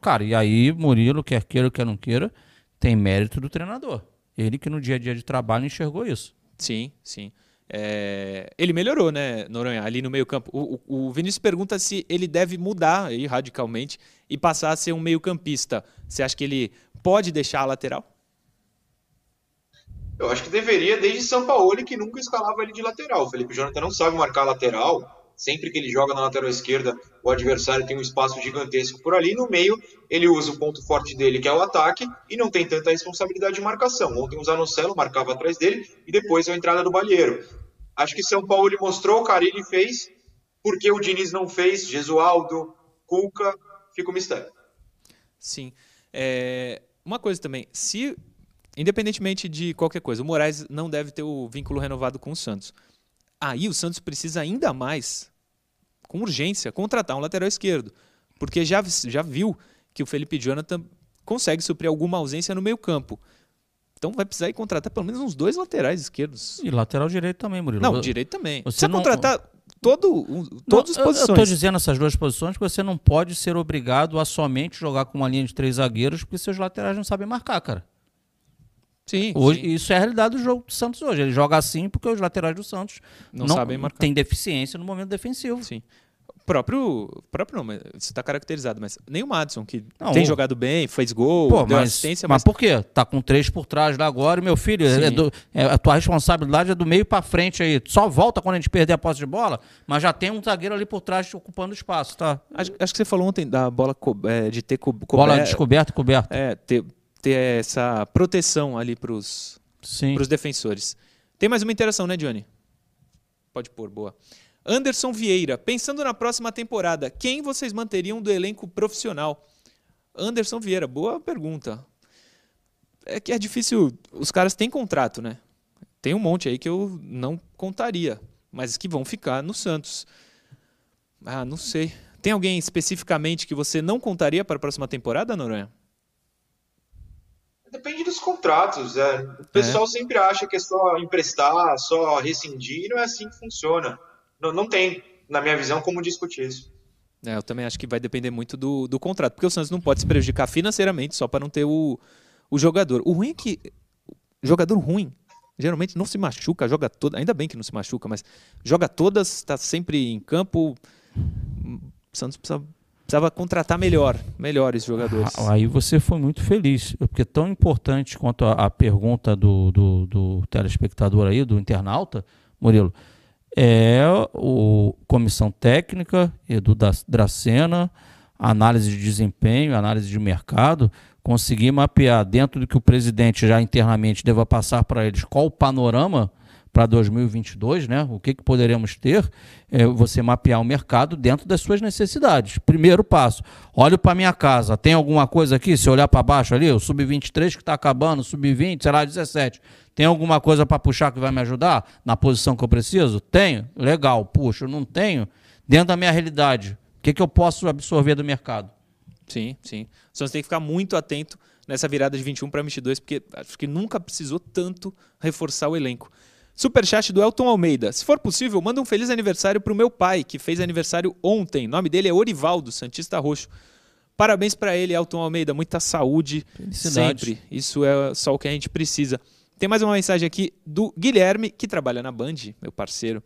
Cara, e aí, Murilo, quer queira, quer não queira, tem mérito do treinador. Ele que no dia a dia de trabalho enxergou isso. Sim, sim. É, ele melhorou, né, Noronha, ali no meio-campo. O, o, o, Vinícius pergunta se ele deve mudar aí, radicalmente e passar a ser um meio-campista. Você acha que ele pode deixar a lateral? Eu acho que deveria, desde São Paulo, que nunca escalava ele de lateral. O Felipe Jonathan não sabe marcar lateral. Sempre que ele joga na lateral esquerda, o adversário tem um espaço gigantesco por ali. No meio, ele usa o ponto forte dele, que é o ataque, e não tem tanta responsabilidade de marcação. Ontem o Zanocelo marcava atrás dele e depois a entrada do Balheiro. Acho que São Paulo mostrou, o Carilli fez, porque o Diniz não fez, Gesualdo, Cuca, fica um mistério. Sim. É... Uma coisa também, se independentemente de qualquer coisa, o Moraes não deve ter o vínculo renovado com o Santos. Aí o Santos precisa ainda mais, com urgência, contratar um lateral esquerdo. Porque já, já viu que o Felipe Jonathan consegue suprir alguma ausência no meio-campo. Então vai precisar ir contratar pelo menos uns dois laterais esquerdos. E lateral direito também, Murilo. Não, direito também. Você Precisa não... contratar todo, um, todas as posições. Eu estou dizendo essas duas posições porque você não pode ser obrigado a somente jogar com uma linha de três zagueiros porque seus laterais não sabem marcar, cara. Sim, hoje, sim. Isso é a realidade do jogo do Santos hoje. Ele joga assim porque os laterais do Santos não, não sabem marcar. Tem deficiência no momento defensivo. Sim. Próprio, próprio não, mas você está caracterizado, mas nem o Madison, que não, tem o... jogado bem, fez gol, Pô, deu mas, assistência. Mas... mas por quê? Tá com três por trás lá agora, meu filho, é do, é, a tua responsabilidade é do meio para frente aí. Só volta quando a gente perder a posse de bola, mas já tem um zagueiro ali por trás ocupando espaço, tá? Acho, acho que você falou ontem da bola co é, de ter co Bola descoberta e coberta. É, ter, ter essa proteção ali para os defensores. Tem mais uma interação, né, Johnny? Pode pôr, boa. Anderson Vieira, pensando na próxima temporada, quem vocês manteriam do elenco profissional? Anderson Vieira, boa pergunta. É que é difícil, os caras têm contrato, né? Tem um monte aí que eu não contaria, mas que vão ficar no Santos. Ah, não sei. Tem alguém especificamente que você não contaria para a próxima temporada, Noronha? Depende dos contratos. É. O pessoal é. sempre acha que é só emprestar, só rescindir, não é assim que funciona não, não tem, na minha visão, como discutir isso. É, eu também acho que vai depender muito do, do contrato, porque o Santos não pode se prejudicar financeiramente só para não ter o, o jogador. O ruim é que jogador ruim geralmente não se machuca, joga toda, ainda bem que não se machuca, mas joga todas, está sempre em campo. O Santos precisa, precisava contratar melhor, melhores jogadores. Ah, aí você foi muito feliz, porque tão importante quanto a, a pergunta do, do, do telespectador aí, do internauta, Murilo, é o comissão técnica, Edu Dracena, análise de desempenho, análise de mercado, conseguir mapear dentro do que o presidente já internamente deva passar para eles qual o panorama para 2022, né? O que, que poderemos ter? É você mapear o mercado dentro das suas necessidades. Primeiro passo, olho para minha casa, tem alguma coisa aqui? Se olhar para baixo ali, o sub-23 que está acabando, sub-20, será 17. Tem alguma coisa para puxar que vai me ajudar na posição que eu preciso? Tenho? Legal, puxo. Não tenho? Dentro da minha realidade, o que, que eu posso absorver do mercado? Sim, sim. O Santos tem que ficar muito atento nessa virada de 21 para 22, porque acho que nunca precisou tanto reforçar o elenco. Superchat do Elton Almeida. Se for possível, manda um feliz aniversário para o meu pai, que fez aniversário ontem. O nome dele é Orivaldo, Santista Roxo. Parabéns para ele, Elton Almeida. Muita saúde sempre. Isso é só o que a gente precisa. Tem mais uma mensagem aqui do Guilherme, que trabalha na Band, meu parceiro.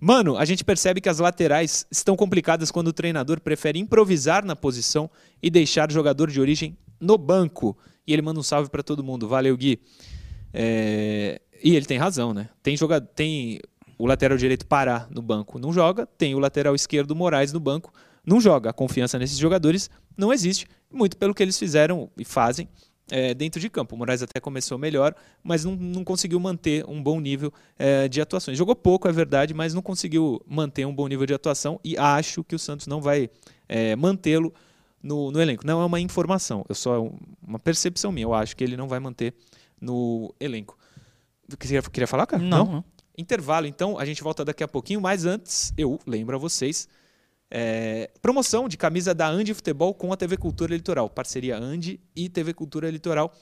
Mano, a gente percebe que as laterais estão complicadas quando o treinador prefere improvisar na posição e deixar o jogador de origem no banco. E ele manda um salve para todo mundo. Valeu, Gui. É... E ele tem razão, né? Tem, joga... tem o lateral direito Pará no banco, não joga. Tem o lateral esquerdo Moraes no banco, não joga. A confiança nesses jogadores não existe, muito pelo que eles fizeram e fazem é, dentro de campo. O Moraes até começou melhor, mas não, não conseguiu manter um bom nível é, de atuações. Jogou pouco, é verdade, mas não conseguiu manter um bom nível de atuação e acho que o Santos não vai é, mantê-lo no, no, elenco. Não é uma informação, é só uma percepção minha. Eu acho que ele não vai manter no elenco. Queria, queria falar, cara? Não, não. Intervalo, então, a gente volta daqui a pouquinho, mas antes, eu lembro a vocês é, promoção de camisa da Andi Futebol com a TV Cultura Litoral. Parceria Andi e TV Cultura Litoral.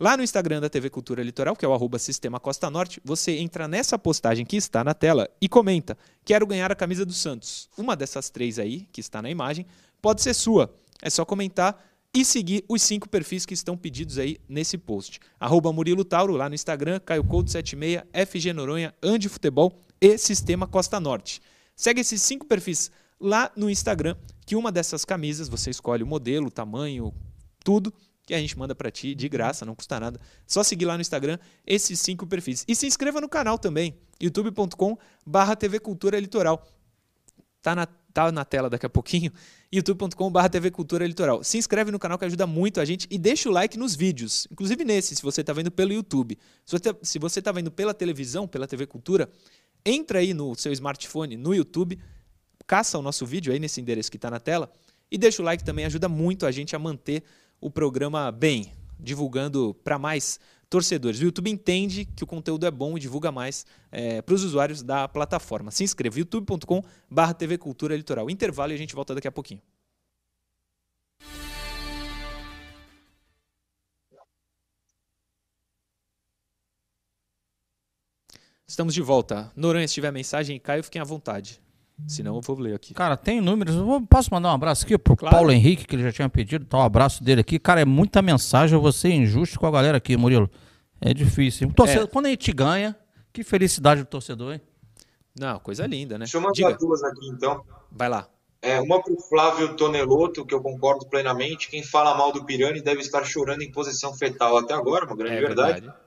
Lá no Instagram da TV Cultura Litoral, que é o arroba Sistema Costa Norte, você entra nessa postagem que está na tela e comenta: Quero ganhar a camisa do Santos. Uma dessas três aí, que está na imagem, pode ser sua. É só comentar e seguir os cinco perfis que estão pedidos aí nesse post. Arroba Murilo Tauro lá no Instagram, Caio Couto 76, FG Noronha, Andi Futebol e Sistema Costa Norte. Segue esses cinco perfis lá no Instagram, que uma dessas camisas você escolhe o modelo, o tamanho, tudo, que a gente manda para ti de graça, não custa nada. Só seguir lá no Instagram esses cinco perfis. E se inscreva no canal também, youtube.com barra TV Cultura Litoral. Tá na, tá na tela daqui a pouquinho, youtube.com barra TV Cultura Litoral. Se inscreve no canal que ajuda muito a gente e deixa o like nos vídeos, inclusive nesse, se você está vendo pelo YouTube. Se você está vendo pela televisão, pela TV Cultura, entra aí no seu smartphone, no YouTube, caça o nosso vídeo aí nesse endereço que está na tela e deixa o like também, ajuda muito a gente a manter o programa bem, divulgando para mais torcedores. O YouTube entende que o conteúdo é bom e divulga mais é, para os usuários da plataforma. Se inscreva, youtube.com.br TV Cultura Litoral. Intervalo e a gente volta daqui a pouquinho. Estamos de volta. Noronha, se tiver mensagem, Caio, fiquem à vontade. Senão eu vou ler aqui. Cara, tem números. Eu vou- posso mandar um abraço aqui pro Claro. Paulo Henrique, que ele já tinha pedido. Tá o abraço dele aqui. Cara, é muita mensagem. Eu vou ser injusto com a galera aqui, Murilo. É difícil. O torcedor- É. Quando a gente ganha, que felicidade do torcedor, hein? Não, coisa linda, né? Deixa eu mandar Diga, duas aqui então. vai lá. É, uma para o Flávio Tonelotto, que eu concordo plenamente. Quem fala mal do Pirani deve estar chorando em posição fetal até agora, uma grande É verdade. verdade.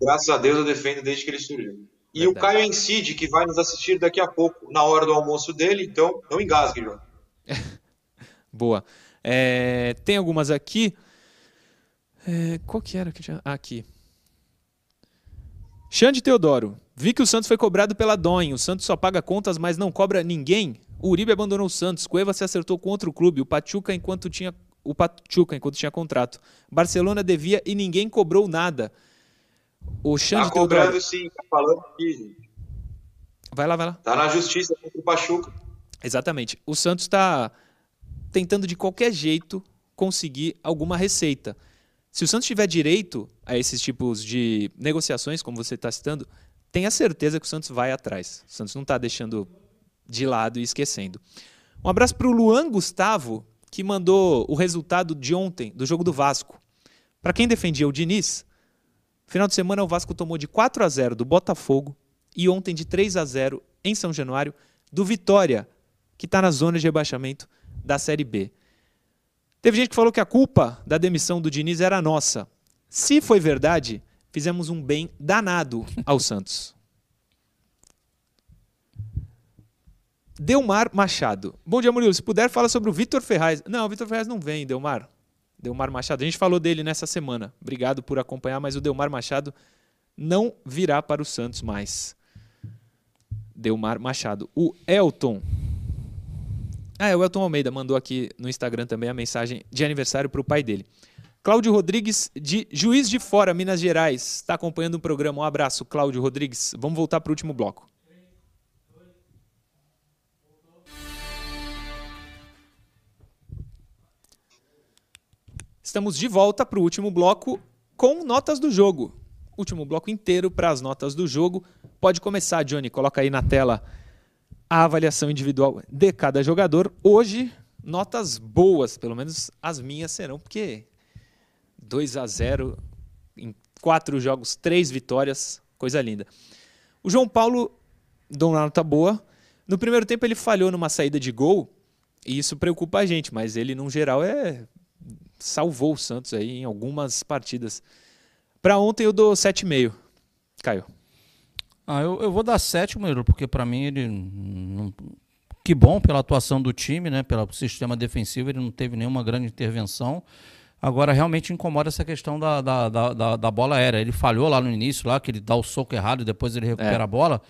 Graças a Deus eu defendo desde que ele surgiu. E Verdade. o Caio Encide, que vai nos assistir daqui a pouco, na hora do almoço dele, então não engasgue, João. Boa. É, tem algumas aqui. É, qual que era que tinha? Ah, aqui. Xande Teodoro. Vi que o Santos foi cobrado pela Doin. O Santos só paga contas, mas não cobra ninguém. O Uribe abandonou o Santos. Cueva se acertou com outro clube. O Pachuca enquanto tinha o Pachuca enquanto tinha contrato. Barcelona devia e ninguém cobrou nada. O Xande Tá cobrando Teodoro. sim, tá falando aqui, gente. Vai lá, vai lá. Tá na justiça contra o Pachuca. Exatamente. O Santos está tentando de qualquer jeito conseguir alguma receita. Se o Santos tiver direito a esses tipos de negociações, como você está citando, tenha certeza que o Santos vai atrás. O Santos não está deixando de lado e esquecendo. Um abraço para o Luan Gustavo, que mandou o resultado de ontem do jogo do Vasco. Para quem defendia o Diniz, final de semana o Vasco tomou de 4 a 0 do Botafogo e ontem de 3 a 0 em São Januário do Vitória, que está na zona de rebaixamento da Série B. Teve gente que falou que a culpa da demissão do Diniz era nossa. Se foi verdade, fizemos um bem danado ao Santos. Delmar Machado. Bom dia, Murilo. Se puder, fala sobre o Vitor Ferraz. Não, o Vitor Ferraz não vem, Delmar. Delmar Machado. A gente falou dele nessa semana. Obrigado por acompanhar, mas o Delmar Machado não virá para o Santos mais. Delmar Machado. O Elton. Ah, é, o Elton Almeida mandou aqui no Instagram também a mensagem de aniversário para o pai dele. Cláudio Rodrigues, de Juiz de Fora, Minas Gerais, está acompanhando o programa. Um abraço, Cláudio Rodrigues. Vamos voltar para o último bloco. Estamos de volta para o último bloco com notas do jogo. Último bloco inteiro para as notas do jogo. Pode começar, Johnny. Coloca aí na tela a avaliação individual de cada jogador. Hoje, notas boas, pelo menos as minhas serão, porque 2 a 0 em quatro jogos, três vitórias, coisa linda. O João Paulo deu uma nota boa. No primeiro tempo ele falhou numa saída de gol e isso preocupa a gente, mas ele, no geral, é salvou o Santos aí em algumas partidas. Para ontem eu dou 7,5. Caio. Ah, eu, eu vou dar sete, Murilo, porque para mim ele. Não, que bom pela atuação do time, né? Pelo sistema defensivo, ele não teve nenhuma grande intervenção. Agora, realmente incomoda essa questão da, da, da, da, bola aérea. Ele falhou lá no início, lá que ele dá o soco errado e depois ele recupera é. a bola.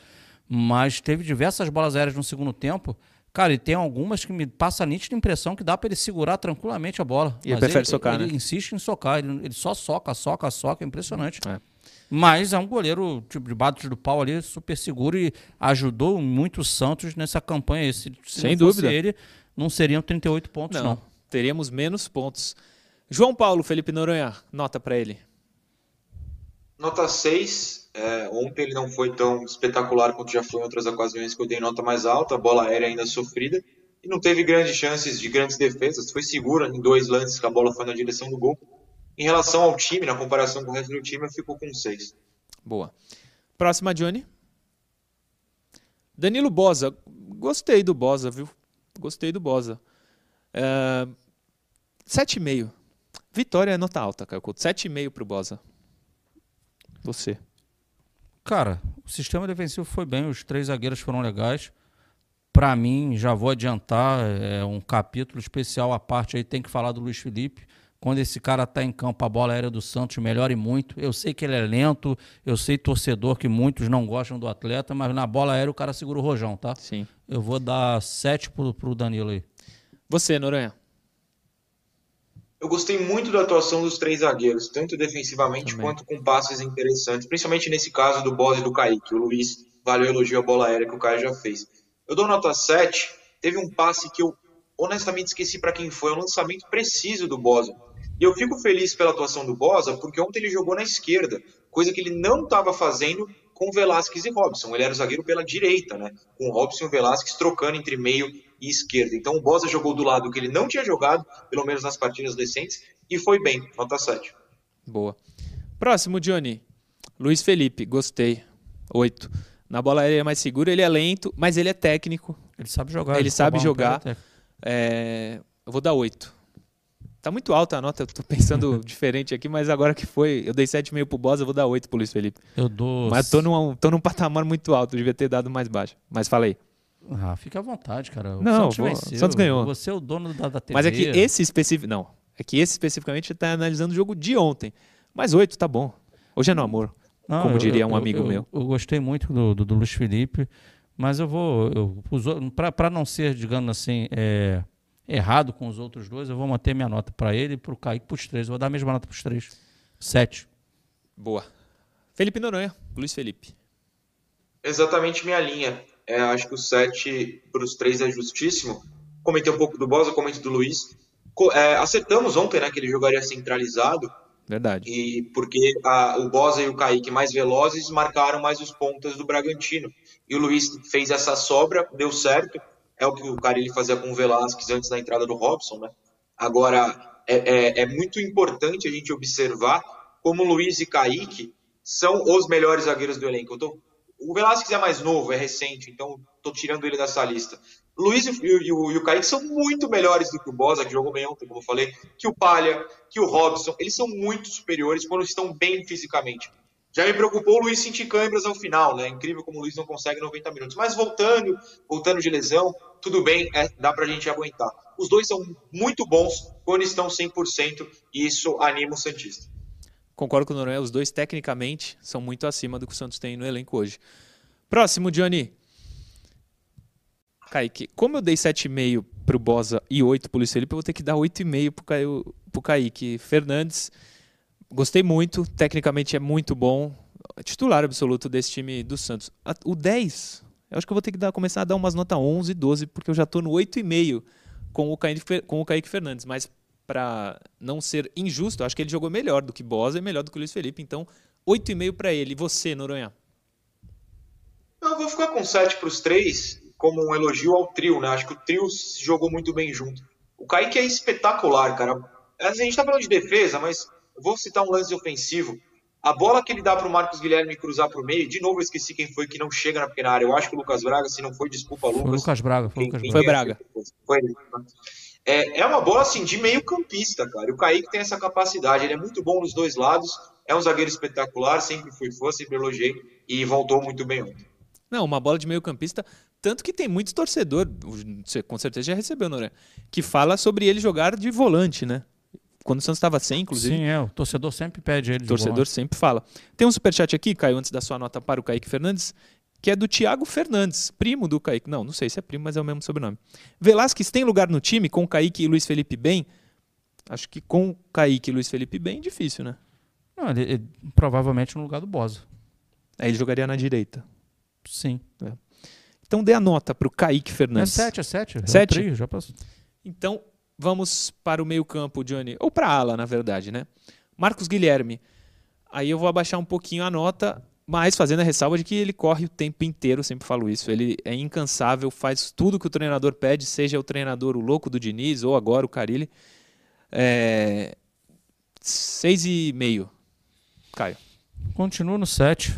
Mas teve diversas bolas aéreas no segundo tempo. Cara, e tem algumas que me passa a nítida impressão que dá para ele segurar tranquilamente a bola. E ele prefere ele, socar, ele, né? insiste em socar. Ele, ele só soca, soca, soca. É impressionante. É. Mas é um goleiro tipo, de bate do pau ali, super seguro e ajudou muito o Santos nessa campanha. Se, se Sem dúvida. ele, não seriam 38 pontos, não. não. Teríamos menos pontos. João Paulo, Felipe Noronha, nota para ele. Nota 6. É, ontem ele não foi tão espetacular quanto já foi em outras ocasiões que eu dei nota mais alta. A bola aérea ainda sofrida. E não teve grandes chances de grandes defesas. Foi segura em dois lances que a bola foi na direção do gol. Em relação ao time, na comparação com o resto do time, eu fico com 6. Boa. Próxima, Johnny. Danilo Bosa. Gostei do Bosa, viu? Gostei do Bosa. Uh, 7,5. Vitória é nota alta, Caio Couto. 7,5 para o Bosa. Você. Cara, o sistema defensivo foi bem, os três zagueiros foram legais. Para mim, já vou adiantar, é um capítulo especial à parte aí, tem que falar do Luiz Felipe. Quando esse cara está em campo, a bola aérea do Santos melhora muito. Eu sei que ele é lento, eu sei torcedor que muitos não gostam do atleta, mas na bola aérea o cara segura o rojão, tá? Sim. Eu vou dar 7 pro, pro Danilo aí. Você, Noronha? Eu gostei muito da atuação dos três zagueiros, tanto defensivamente Também. quanto com passes interessantes, principalmente nesse caso do Boss e do Kaique. O Luiz valeu elogio a bola aérea que o Caio já fez. Eu dou nota 7. Teve um passe que eu honestamente esqueci para quem foi, é um lançamento preciso do Bosa. E eu fico feliz pela atuação do Bosa, porque ontem ele jogou na esquerda, coisa que ele não estava fazendo com Velasquez e Robson. Ele era o zagueiro pela direita, né? Com Robson e Velasquez trocando entre meio e esquerda. Então o Bosa jogou do lado que ele não tinha jogado, pelo menos nas partidas decentes, e foi bem, nota 7. Boa. Próximo, Johnny. Luiz Felipe, gostei. 8. Na bola aérea é mais seguro, ele é lento, mas ele é técnico. Ele sabe jogar. Ele, ele sabe jogar. É... Eu vou dar 8. Tá muito alta a nota, eu tô pensando diferente aqui, mas agora que foi, eu dei 7,5 pro Bosa, eu vou dar 8 pro Luiz Felipe. Eu dou. Mas tô num, tô num patamar muito alto, devia ter dado mais baixo. Mas falei. Ah, fica à vontade, cara. O não, Santos, vou, Santos ganhou. Você é o dono da, da TV. Mas é que esse específico. Não. É que esse especificamente está analisando o jogo de ontem. Mas 8 tá bom. Hoje é no amor. Não, como diria eu, um amigo eu, meu. Eu, gostei muito do, do, do Luiz Felipe, mas eu vou. para não ser, digamos assim. É, errado com os outros dois, eu vou manter minha nota para ele e para o Kaique para os três. Eu vou dar a mesma nota para os três. Sete. Boa. Felipe Noronha, Luiz Felipe. Exatamente minha linha. É, acho que o sete para os três é justíssimo. Comentei um pouco do Bosa, comentei do Luiz. É, acertamos ontem né, que ele jogaria centralizado. Verdade. E porque a, o Bosa e o Kaique mais velozes marcaram mais os pontas do Bragantino. E o Luiz fez essa sobra, deu certo é o que o Carilli fazia com o Velasquez antes da entrada do Robson, né? Agora, é, é, é, muito importante a gente observar como Luiz e Kaique são os melhores zagueiros do elenco. Tô, o Velasquez é mais novo, é recente, então estou tirando ele dessa lista. Luiz e, e, e, o, e o Kaique são muito melhores do que o Bosa, que jogou bem ontem, como eu falei, que o Palha, que o Robson. Eles são muito superiores quando estão bem fisicamente. Já me preocupou o Luiz sentir câimbras ao final, né? Incrível como o Luiz não consegue 90 minutos. Mas voltando, voltando de lesão, tudo bem, é, dá pra gente aguentar. Os dois são muito bons quando estão 100% e isso anima o Santista. Concordo com o Noronha, os dois tecnicamente são muito acima do que o Santos tem no elenco hoje. Próximo, Johnny. Kaique, como eu dei 7,5 pro Bosa e 8 pro Luiz Felipe, eu vou ter que dar 8,5 pro, pro Kaique. Fernandes Gostei muito, tecnicamente é muito bom. Titular absoluto desse time do Santos. O 10, eu acho que eu vou ter que dar, começar a dar umas notas 11, 12, porque eu já estou no 8,5 com o Kaique, com o Kaique Fernandes. Mas para não ser injusto, acho que ele jogou melhor do que Bosa e melhor do que o Luiz Felipe. Então, 8,5 para ele. E você, Noronha? Eu vou ficar com 7 para os três, como um elogio ao trio, né? Acho que o trio jogou muito bem junto. O Kaique é espetacular, cara. A gente está falando de defesa, mas vou citar um lance ofensivo. A bola que ele dá para o Marcos Guilherme cruzar para o meio, de novo eu esqueci quem foi que não chega na pequena área. Eu acho que o Lucas Braga, se não foi, desculpa, Lucas. Foi Lucas Braga, foi, Lucas Braga. foi Braga. Foi, é, é uma bola assim de meio campista, cara. O Kaique tem essa capacidade, ele é muito bom nos dois lados, é um zagueiro espetacular, sempre fui fã, sempre elogiei e voltou muito bem ontem. Não, uma bola de meio campista, tanto que tem muitos torcedores, você com certeza já recebeu, Noré, que fala sobre ele jogar de volante, né? quando o Santos estava sem, inclusive. Sim, é. O torcedor sempre pede ele. O torcedor sempre fala. Tem um superchat aqui, Caio, antes da sua nota para o Kaique Fernandes, que é do Thiago Fernandes, primo do Kaique. Não, não sei se é primo, mas é o mesmo sobrenome. Velasquez tem lugar no time com Kaique e Luiz Felipe bem? Acho que com Kaique e Luiz Felipe bem, difícil, né? Não, ele, ele, provavelmente no lugar do Bosa. Aí ele jogaria na direita. Sim. É. Então dê a nota para o Kaique Fernandes. É 7, é 7. É já passou. Então vamos para o meio-campo, Johnny. Ou para a ala, na verdade, né? Marcos Guilherme. Aí eu vou abaixar um pouquinho a nota, mas fazendo a ressalva de que ele corre o tempo inteiro, sempre falo isso. Ele é incansável, faz tudo que o treinador pede, seja o treinador o louco do Diniz ou agora o Carilli. É... Seis e meio. Caio. Continuo no 7.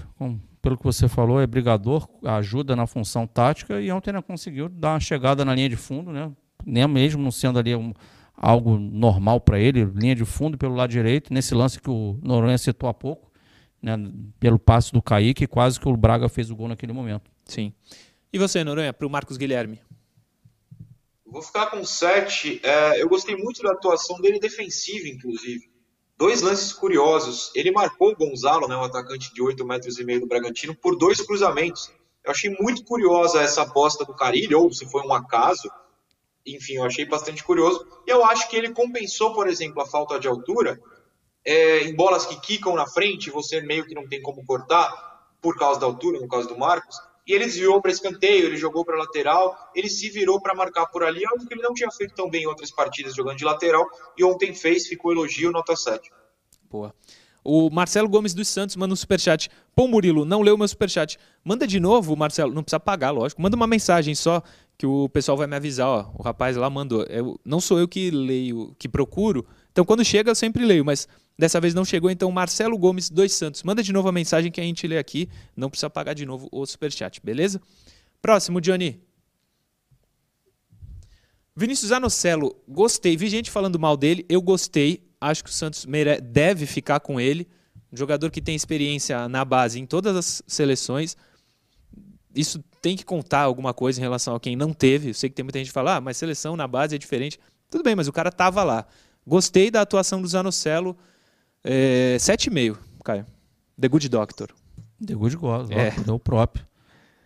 Pelo que você falou, é brigador, ajuda na função tática e ontem não conseguiu dar uma chegada na linha de fundo, né? Nem mesmo não sendo ali um, algo normal para ele, linha de fundo pelo lado direito, nesse lance que o Noronha citou há pouco, né? pelo passe do Kaique, quase que o Braga fez o gol naquele momento. Sim. E você, Noronha, para o Marcos Guilherme? Vou ficar com 7. É, eu gostei muito da atuação dele defensiva, inclusive. Dois lances curiosos. Ele marcou o Gonzalo, né, um atacante de 8 metros e meio do Bragantino, por dois cruzamentos. Eu achei muito curiosa essa aposta do Carilho, ou se foi um acaso. Enfim, eu achei bastante curioso. E eu acho que ele compensou, por exemplo, a falta de altura é, em bolas que quicam na frente, você meio que não tem como cortar, por causa da altura, no caso do Marcos. E ele desviou para escanteio, ele jogou para lateral, ele se virou para marcar por ali, algo que ele não tinha feito tão bem em outras partidas jogando de lateral, e ontem fez, ficou elogio, nota 7. Boa. O Marcelo Gomes dos Santos manda um superchat. Pô, Murilo, não leu meu superchat. Manda de novo, Marcelo. Não precisa pagar, lógico. Manda uma mensagem só que o pessoal vai me avisar. Ó, o rapaz lá mandou. Eu, não sou eu que leio, que procuro. Então, quando chega, eu sempre leio. Mas dessa vez não chegou. Então, Marcelo Gomes dos Santos. Manda de novo a mensagem que a gente lê aqui. Não precisa pagar de novo o superchat, beleza? Próximo, Johnny. Vinícius Anocelo, gostei. Vi gente falando mal dele, eu gostei. Acho que o Santos mere... deve ficar com ele. Um jogador que tem experiência na base em todas as seleções. Isso tem que contar alguma coisa em relação a quem não teve. Eu sei que tem muita gente que fala, ah, mas seleção na base é diferente. Tudo bem, mas o cara tava lá. Gostei da atuação do Zanocelo. É, 7,5, Caio. The Good Doctor. The Good God, É. é o próprio.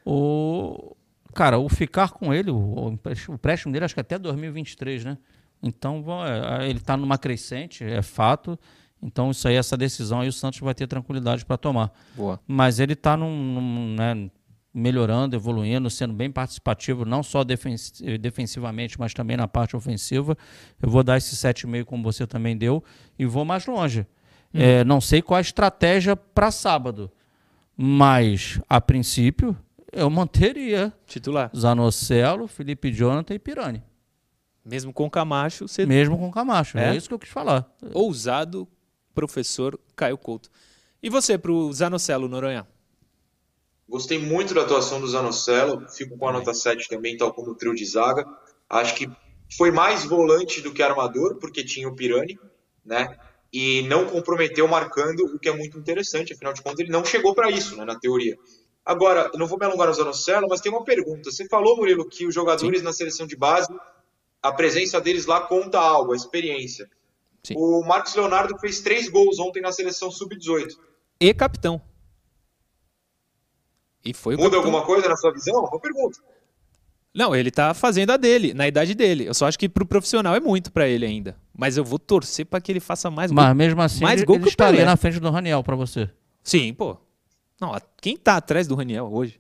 O, cara, o ficar com ele, o, o empréstimo dele acho que até 2023, né? Então é, ele está numa crescente, é fato. Então isso aí, essa decisão aí o Santos vai ter tranquilidade para tomar. Boa. Mas ele está né, melhorando, evoluindo, sendo bem participativo, não só defens- defensivamente, mas também na parte ofensiva. Eu vou dar esse 7,5 como você também deu e vou mais longe. É, não sei qual a estratégia para sábado, mas a princípio eu manteria Titular. Zanocelo, Felipe Jonathan e Pirani, Mesmo com o Camacho, você mesmo com Camacho. É? É? isso que eu quis falar. ousado professor Caio Couto. E você, pro Zanocelo, Noronha? Gostei muito da atuação do Zanocelo, fico com a nota 7 também, tal como o trio de zaga. Acho que foi mais volante do que armador, porque tinha o Pirani, né? E não comprometeu marcando, o que é muito interessante, afinal de contas ele não chegou para isso, né, na teoria. Agora, não vou me alongar no Zanocelo, mas tem uma pergunta. Você falou, Murilo, que os jogadores na seleção de base, a presença deles lá conta algo, a experiência. Sim. O Marcos Leonardo fez três gols ontem na seleção sub-18. E capitão. E foi Muda capitão. alguma coisa na sua visão? Uma pergunta. Não, ele tá fazendo a dele, na idade dele. Eu só acho que pro profissional é muito pra ele ainda. Mas eu vou torcer pra que ele faça mais gol. Mas mesmo assim, Mais ele, gol ele que o Pelé. na frente do Raniel para você. Sim, pô. Não, quem tá atrás do Raniel hoje?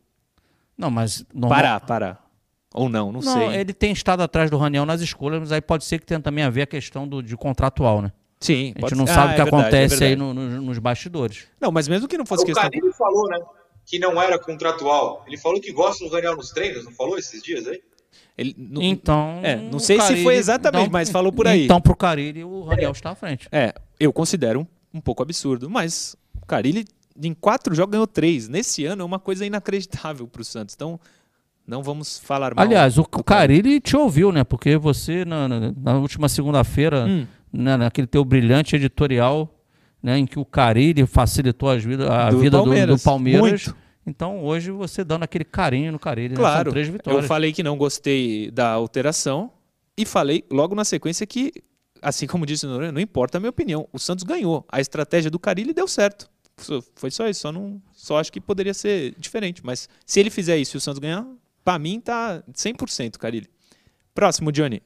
Não, mas normal- Parar, parar. Ou não, não, Não, sei. ele tem estado atrás do Raniel nas escolhas, mas aí pode ser que tenha também a ver a questão do, de contratual, né? Sim, A pode gente não ser. sabe Ah, o que é verdade, acontece é aí no- no- nos bastidores. Não, mas mesmo que não fosse O questão. Carilli falou, né? Que não era contratual. Ele falou que gosta do Daniel nos treinos, não falou esses dias aí? Ele, não- Então. É, não o sei se foi exatamente, mas falou por aí. Então, pro Carilli, o Raniel está à frente. É, eu considero um, um pouco absurdo, mas o Carilli em quatro jogos ganhou três. Nesse ano é uma coisa inacreditável pro Santos. Então, não vamos falar mal. Aliás, o, o Carilli te ouviu, né? Porque você, na, na- na última segunda-feira, Hum. né, naquele teu brilhante editorial, né, em que o Carilli facilitou as vida, a Do vida do- do Palmeiras. Palmeiras. Muito. Então, hoje, você dando aquele carinho no Carilli. né? Claro, São três eu vitórias. falei que não gostei da alteração e falei logo na sequência que assim como disse o Noronha, não importa a minha opinião. O Santos ganhou. A estratégia do Carilli deu certo. Foi só isso. Só, não, só acho que poderia ser diferente. Mas se ele fizer isso e o Santos ganhar, para mim tá 100% Carilli. Próximo, Johnny.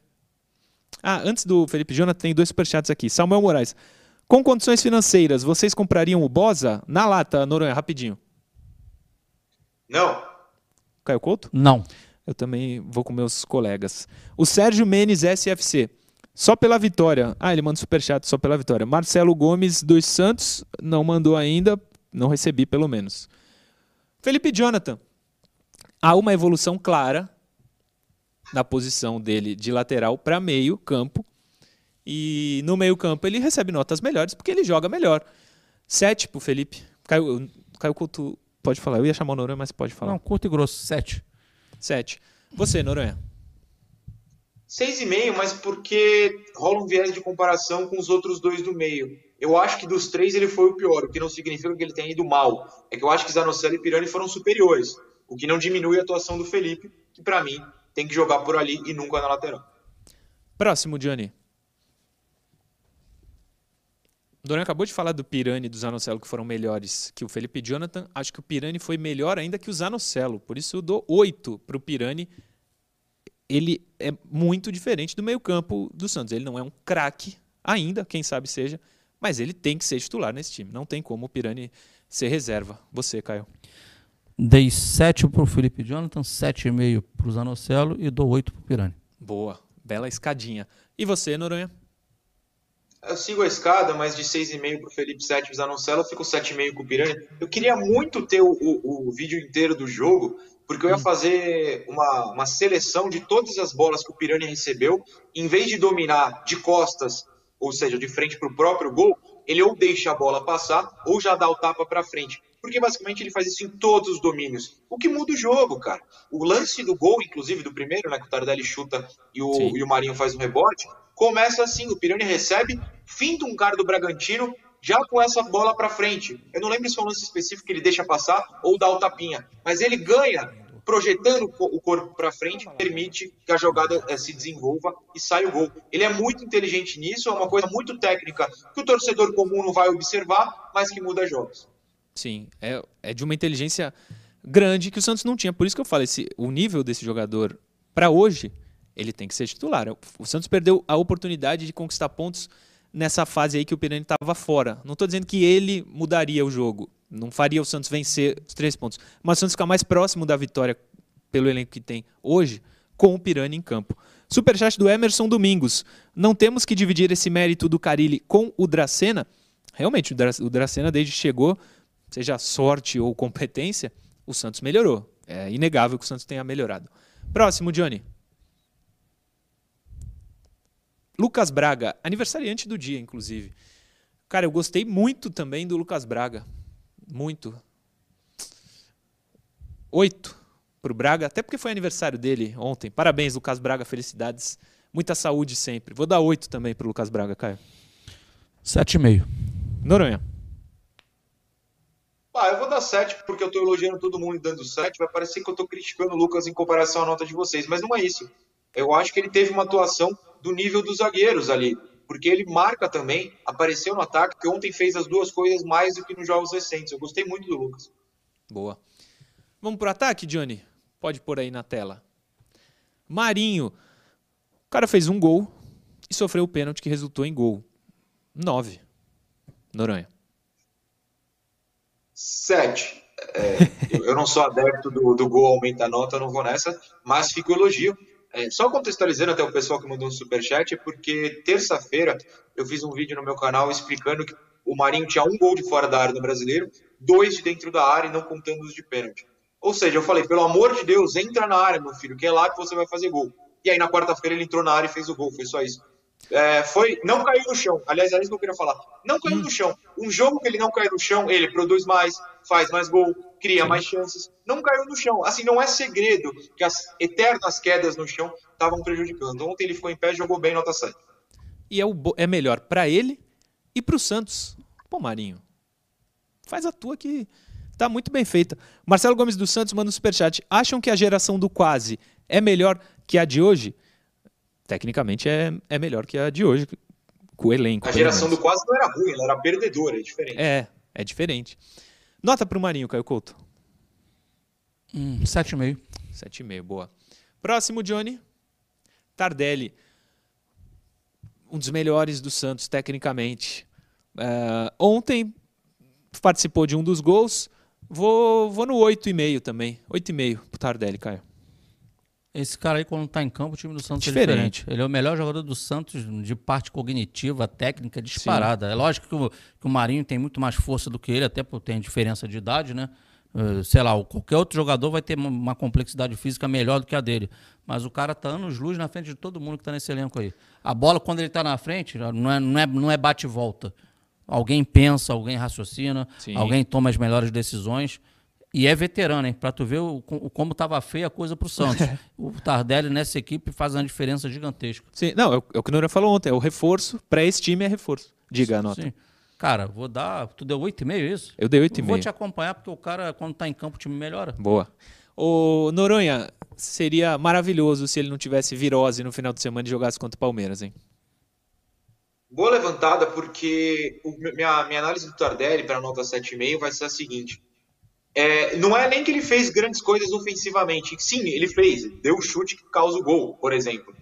Ah, antes do Felipe Jonathan, tem dois superchats aqui. Samuel Moraes. Com condições financeiras, vocês comprariam o Bosa? Na lata, Noronha, rapidinho. Não. Caio Couto? Não. Eu também vou com meus colegas. O Sérgio Menes SFC. Só pela vitória. Ah, ele manda superchat só pela vitória. Marcelo Gomes dos Santos não mandou ainda. Não recebi, pelo menos. Felipe Jonathan. Há uma evolução clara na posição dele de lateral para meio campo. E no meio campo ele recebe notas melhores porque ele joga melhor. Sete pro Felipe. Caio, Caio Couto, pode falar. Eu ia chamar o Noronha, mas pode falar. Não, curto e grosso. Sete. Sete. Você, Noronha? Seis e meio, mas porque rola um viés de comparação com os outros dois do meio. Eu acho que dos três ele foi o pior, o que não significa que ele tenha ido mal. É que eu acho que Zanocelo e Pirani foram superiores, o que não diminui a atuação do Felipe, que para mim tem que jogar por ali e nunca na lateral. Próximo, Johnny. Dorian acabou de falar do Pirani e do Zanocelo que foram melhores que o Felipe Jonathan. Acho que o Pirani foi melhor ainda que o Zanocelo. Por isso eu dou 8 para o Pirani. Ele é muito diferente do meio-campo do Santos. Ele não é um craque ainda, quem sabe seja, mas ele tem que ser titular nesse time. Não tem como o Pirani ser reserva. Você, Caio. Dei 7 para o Felipe Jonathan, 7,5 para o Zanocelo e dou 8 para o Pirani. Boa, bela escadinha. E você, Noronha? Eu sigo a escada, mas de 6,5 para o Felipe 7 Zanocelo, eu fico 7,5 com o Piranha. Eu queria muito ter o, o, o, vídeo inteiro do jogo, porque eu ia hum. fazer uma, uma seleção de todas as bolas que o Piranha recebeu. Em vez de dominar de costas, ou seja, de frente para o próprio gol, ele ou deixa a bola passar ou já dá o tapa para frente. Porque basicamente ele faz isso em todos os domínios. O que muda o jogo, cara. O lance do gol, inclusive do primeiro, né, que o Tardelli chuta e o, e o Marinho faz um rebote, começa assim: o Pirani recebe, finta um cara do Bragantino, já com essa bola para frente. Eu não lembro se foi um lance específico que ele deixa passar ou dá o tapinha, mas ele ganha projetando o corpo para frente, permite que a jogada é, se desenvolva e saia o gol. Ele é muito inteligente nisso, é uma coisa muito técnica que o torcedor comum não vai observar, mas que muda jogos. Sim, é, é de uma inteligência grande que o Santos não tinha. Por isso que eu falo, esse, o nível desse jogador para hoje ele tem que ser titular. O Santos perdeu a oportunidade de conquistar pontos nessa fase aí que o Pirani estava fora. Não estou dizendo que ele mudaria o jogo, não faria o Santos vencer os três pontos, mas o Santos ficar mais próximo da vitória pelo elenco que tem hoje com o Pirani em campo. Superchat do Emerson Domingos. Não temos que dividir esse mérito do Carilli com o Dracena? Realmente, o Dracena, desde que chegou, seja sorte ou competência, o Santos melhorou. É inegável que o Santos tenha melhorado. Próximo, Johnny. Lucas Braga, aniversariante do dia, inclusive. Cara, eu gostei muito também do Lucas Braga. Muito. Oito pro Braga, até porque foi aniversário dele ontem. Parabéns, Lucas Braga, felicidades. Muita saúde sempre. Vou dar oito também pro Lucas Braga, Caio. Sete e meio. Noronha. Ah, eu vou dar sete porque eu tô elogiando todo mundo e dando sete. Vai parecer que eu tô criticando o Lucas em comparação à nota de vocês, mas não é isso. Eu acho que ele teve uma atuação do nível dos zagueiros ali, porque ele marca também, apareceu no ataque, que ontem fez as duas coisas mais do que nos jogos recentes. Eu gostei muito do Lucas. Boa. Vamos pro ataque, Johnny? Pode pôr aí na tela. Marinho. O cara fez um gol e sofreu o pênalti que resultou em gol. Nove. Noronha. Sete. É, eu não sou adepto do, do gol aumenta a nota, eu não vou nessa, mas fico elogio. É, só contextualizando até o pessoal que mandou um superchat, é porque terça-feira eu fiz um vídeo no meu canal explicando que o Marinho tinha um gol de fora da área no brasileiro, dois de dentro da área e não contando os de pênalti. Ou seja, eu falei, pelo amor de Deus, entra na área, meu filho, que é lá que você vai fazer gol. E aí na quarta-feira ele entrou na área e fez o gol, foi só isso. É, foi, não caiu no chão. Aliás, é isso que eu queria falar. Não caiu hum. no chão. Um jogo que ele não caiu no chão, ele produz mais, faz mais gol, cria Sim. mais chances. Não caiu no chão. Assim, não é segredo que as eternas quedas no chão estavam prejudicando. Ontem ele ficou em pé jogou bem nota 7. E é, o, é melhor para ele e para o Santos. Pô, Marinho, faz a tua que tá muito bem feita. Marcelo Gomes dos Santos manda um superchat. Acham que a geração do quase é melhor que a de hoje? Tecnicamente é, é melhor que a de hoje. com o elenco. A geração do quase não era ruim, ela era perdedora, é diferente. É, é diferente. Nota pro Marinho, Caio Couto. Hum, 7,5. 7,5, boa. Próximo, Johnny. Tardelli. Um dos melhores do Santos, tecnicamente. É, ontem participou de um dos gols. Vou, vou no 8,5 também. 8,5 pro Tardelli, Caio. Esse cara aí, quando tá em campo, o time do Santos Diferente. é diferente. Ele é o melhor jogador do Santos de parte cognitiva, técnica, disparada. É lógico que o, que o Marinho tem muito mais força do que ele, até por ter diferença de idade, né? Eh, sei lá, qualquer outro jogador vai ter uma- uma complexidade física melhor do que a dele. Mas o cara tá anos luz na frente de todo mundo que tá nesse elenco aí. A bola, quando ele tá na frente, não é, não é, não é bate e volta. Alguém pensa, alguém raciocina, Sim. alguém toma as melhores decisões. E é veterano, hein? Pra tu ver o, o- como tava feia a coisa pro Santos. o Tardelli nessa equipe faz uma diferença gigantesca. Sim, não, é o, é o que o Noronha falou ontem. É o reforço. Pra esse time é reforço. Diga a nota. Sim. Cara, vou dar. Tu deu 8,5 é isso? Eu dei Vou 8,5. te acompanhar, porque o cara, quando tá em campo, o time melhora. Boa. O Noronha, seria maravilhoso se ele não tivesse virose no final de semana e jogasse contra o Palmeiras, hein? Boa levantada, porque o- minha, minha análise do Tardelli para a nota 7,5 vai ser a seguinte. É, não é nem que ele fez grandes coisas ofensivamente. Sim, ele fez. Deu o chute que causa o gol, por exemplo.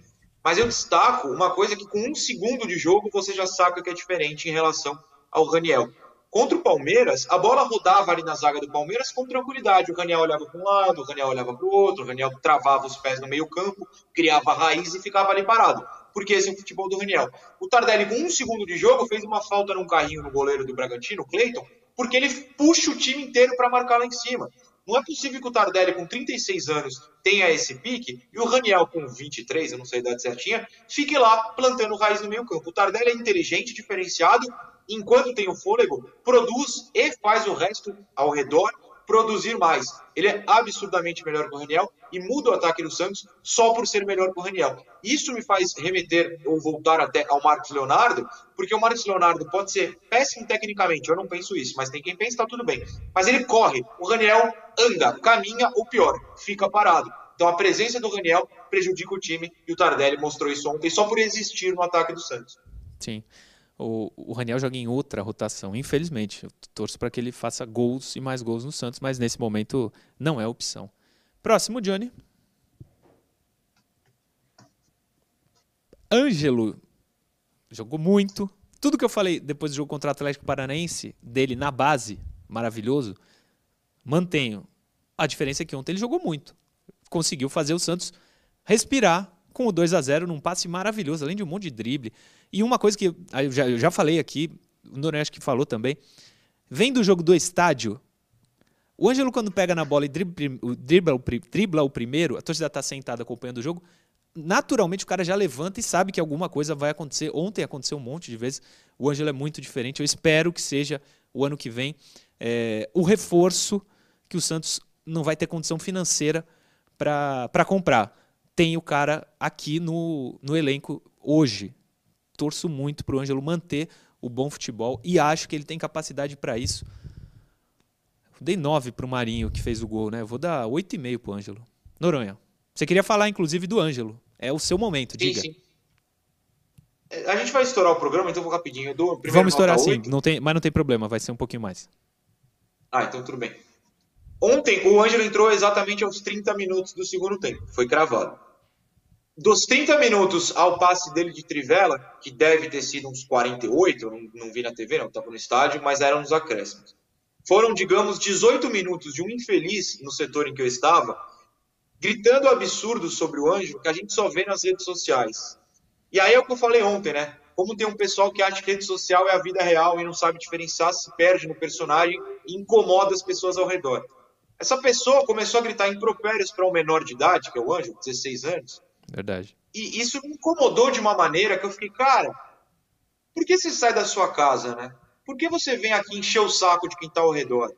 Mas eu destaco uma coisa que com um segundo de jogo você já saca que é diferente em relação ao Raniel. Contra o Palmeiras, a bola rodava ali na zaga do Palmeiras com tranquilidade. O Raniel olhava para um lado, o Raniel olhava para o outro, o Raniel travava os pés no meio campo, criava raiz e ficava ali parado. Porque esse é o futebol do Raniel. O Tardelli, com um segundo de jogo, fez uma falta num carrinho no goleiro do Bragantino, Cleiton, porque ele puxa o time inteiro para marcar lá em cima. Não é possível que o Tardelli, com 36 anos, tenha esse pique e o Raniel, com 23, eu não sei a idade certinha, fique lá plantando raiz no meio campo. O Tardelli é inteligente, diferenciado, enquanto tem o fôlego, produz e faz o resto ao redor produzir mais. Ele é absurdamente melhor que o Raniel e muda o ataque do Santos só por ser melhor que o Raniel. Isso me faz remeter ou voltar até ao Marcos Leonardo, porque o Marcos Leonardo pode ser péssimo tecnicamente, eu não penso isso, mas tem quem pensa, tá tudo bem. Mas ele corre, o Raniel anda, caminha ou pior, fica parado. Então a presença do Raniel prejudica o time e o Tardelli mostrou isso ontem só por existir no ataque do Santos. Sim. O, o Raniel joga em outra rotação, infelizmente. Eu torço para que ele faça gols e mais gols no Santos, mas nesse momento não é opção. Próximo, Johnny. Ângelo jogou muito. Tudo que eu falei depois do jogo contra o Atlético Paranaense, dele na base, maravilhoso, mantenho. A diferença é que ontem ele jogou muito. Conseguiu fazer o Santos respirar com o 2 a 0 num passe maravilhoso, além de um monte de drible. E uma coisa que eu já, eu já falei aqui, o Noronha que falou também, vem do jogo do estádio, o Ângelo quando pega na bola e dribla, dribla, dribla o primeiro, a torcida está sentada acompanhando o jogo, naturalmente o cara já levanta e sabe que alguma coisa vai acontecer. Ontem aconteceu um monte de vezes, o Ângelo é muito diferente, eu espero que seja o ano que vem é, o reforço que o Santos não vai ter condição financeira para comprar. Tem o cara aqui no, no elenco hoje. Torço muito para o Ângelo manter o bom futebol e acho que ele tem capacidade para isso. Dei 9 para o Marinho, que fez o gol, né? Eu vou dar 8,5 para o Ângelo. Noronha, você queria falar, inclusive, do Ângelo. É o seu momento, Sim, diga. sim. É, A gente vai estourar o programa, então eu vou rapidinho. Eu dou Vamos estourar sim, 8. não tem, mas não tem problema, vai ser um pouquinho mais. Ah, então tudo bem. Ontem o Ângelo entrou exatamente aos 30 minutos do segundo tempo. Foi cravado. Dos 30 minutos ao passe dele de trivela, que deve ter sido uns 48, eu não, não vi na TV, não, estava no estádio, mas eram nos acréscimos. Foram, digamos, 18 minutos de um infeliz no setor em que eu estava, gritando absurdos sobre o Ângelo que a gente só vê nas redes sociais. E aí é o que eu falei ontem, né? Como tem um pessoal que acha que rede social é a vida real e não sabe diferenciar, se perde no personagem e incomoda as pessoas ao redor. Essa pessoa começou a gritar impropérios para um menor de idade, que é o Ângelo, 16 anos, Verdade. e isso me incomodou de uma maneira que eu fiquei, cara, por que você sai da sua casa, né? Por que você vem aqui encher o saco de quem está ao redor?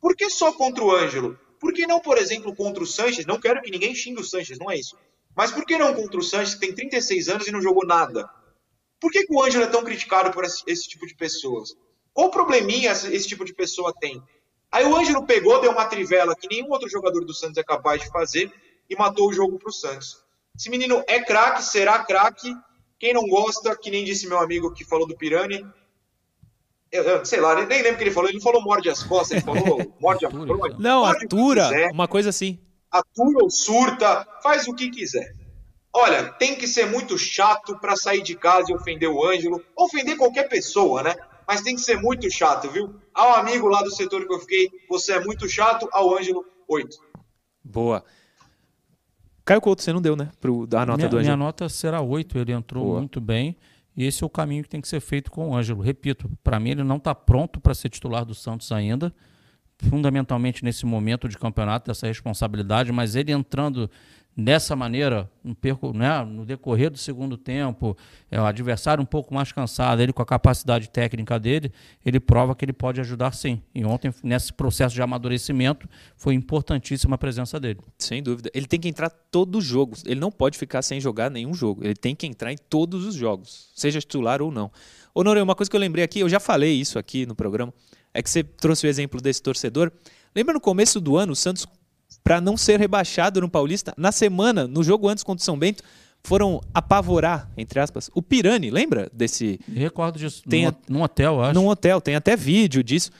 Por que só contra o Ângelo? Por que não, por exemplo, contra o Sanches? Não quero que ninguém xingue o Sanches, não é isso. Mas por que não contra o Sanches, que tem 36 anos e não jogou nada? Por que, que o Ângelo é tão criticado por esse, esse tipo de pessoas? Qual probleminha esse, esse tipo de pessoa tem? Aí o Ângelo pegou, deu uma trivela que nenhum outro jogador do Santos é capaz de fazer e matou o jogo para o Santos. Esse menino é craque, será craque Quem não gosta, que nem disse meu amigo que falou do Pirani, eu, eu, sei lá, nem lembro o que ele falou. Ele falou morde as costas, ele falou morde a fronte. Não, atura, uma coisa assim. Atura ou surta, faz o que quiser. Olha, tem que ser muito chato para sair de casa e ofender o Ângelo, ofender qualquer pessoa, né? Mas tem que ser muito chato, viu? Ao amigo lá do setor que eu fiquei, você é muito chato, ao Ângelo, oito. Boa. Caio Couto, você não deu, né? Pro, a nota minha, do Ângelo. Minha nota será oito. ele entrou Boa. muito bem. E esse é o caminho que tem que ser feito com o Ângelo. Repito, para mim ele não está pronto para ser titular do Santos ainda, fundamentalmente nesse momento de campeonato, dessa responsabilidade, mas ele entrando dessa maneira, no, perco, né, no decorrer do segundo tempo, é, o adversário um pouco mais cansado, ele com a capacidade técnica dele, ele prova que ele pode ajudar sim. E ontem, nesse processo de amadurecimento, foi importantíssima a presença dele. Sem dúvida. Ele tem que entrar todos os jogos. Ele não pode ficar sem jogar nenhum jogo. Ele tem que entrar em todos os jogos, seja titular ou não. Ô, Norê, uma coisa que eu lembrei aqui, eu já falei isso aqui no programa, é que você trouxe o exemplo desse torcedor. Lembra no começo do ano, o Santos para não ser rebaixado no Paulista. Na semana, no jogo antes contra o São Bento, foram apavorar, entre aspas, o Pirani. Lembra desse. Eu recordo disso. Tem num, num hotel, acho. Num hotel, tem até vídeo disso.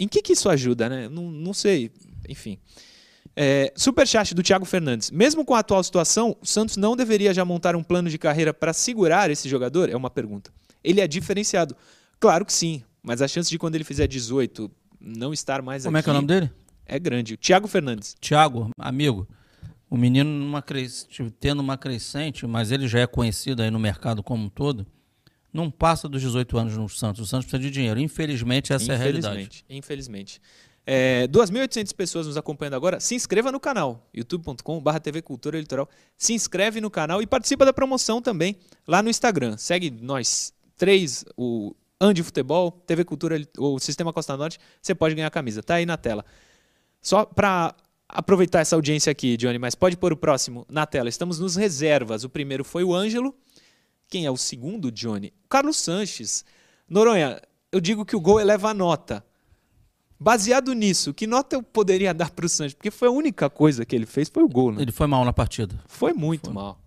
Em que, que isso ajuda, né? Não, não sei. Enfim. É, superchat do Thiago Fernandes. Mesmo com a atual situação, o Santos não deveria já montar um plano de carreira para segurar esse jogador? É uma pergunta. Ele é diferenciado? Claro que sim, mas a chance de quando ele fizer 18 não estar mais Como aqui... Como é que é o nome dele? É grande. Tiago Fernandes. Tiago, amigo, o menino numa cres... tendo uma crescente, mas ele já é conhecido aí no mercado como um todo, não passa dos 18 anos no Santos. O Santos precisa de dinheiro. Infelizmente, essa infelizmente, é a realidade. Infelizmente. É, 2.800 pessoas nos acompanhando agora. Se inscreva no canal, youtube.com.br TV Cultura Litoral. Se inscreve no canal e participa da promoção também lá no Instagram. Segue nós três, o Andi Futebol, TV Cultura, o Sistema Costa Norte. Você pode ganhar a camisa. Tá aí na tela. Só para aproveitar essa audiência aqui, Johnny, mas pode pôr o próximo na tela. Estamos nos reservas. O primeiro foi o Ângelo. Quem é o segundo, Johnny? Carlos Sanches. Noronha, eu digo que o gol eleva a nota. Baseado nisso, que nota eu poderia dar para o Sanches? Porque foi a única coisa que ele fez, foi o gol, né? Ele foi mal na partida. Foi muito foi. mal.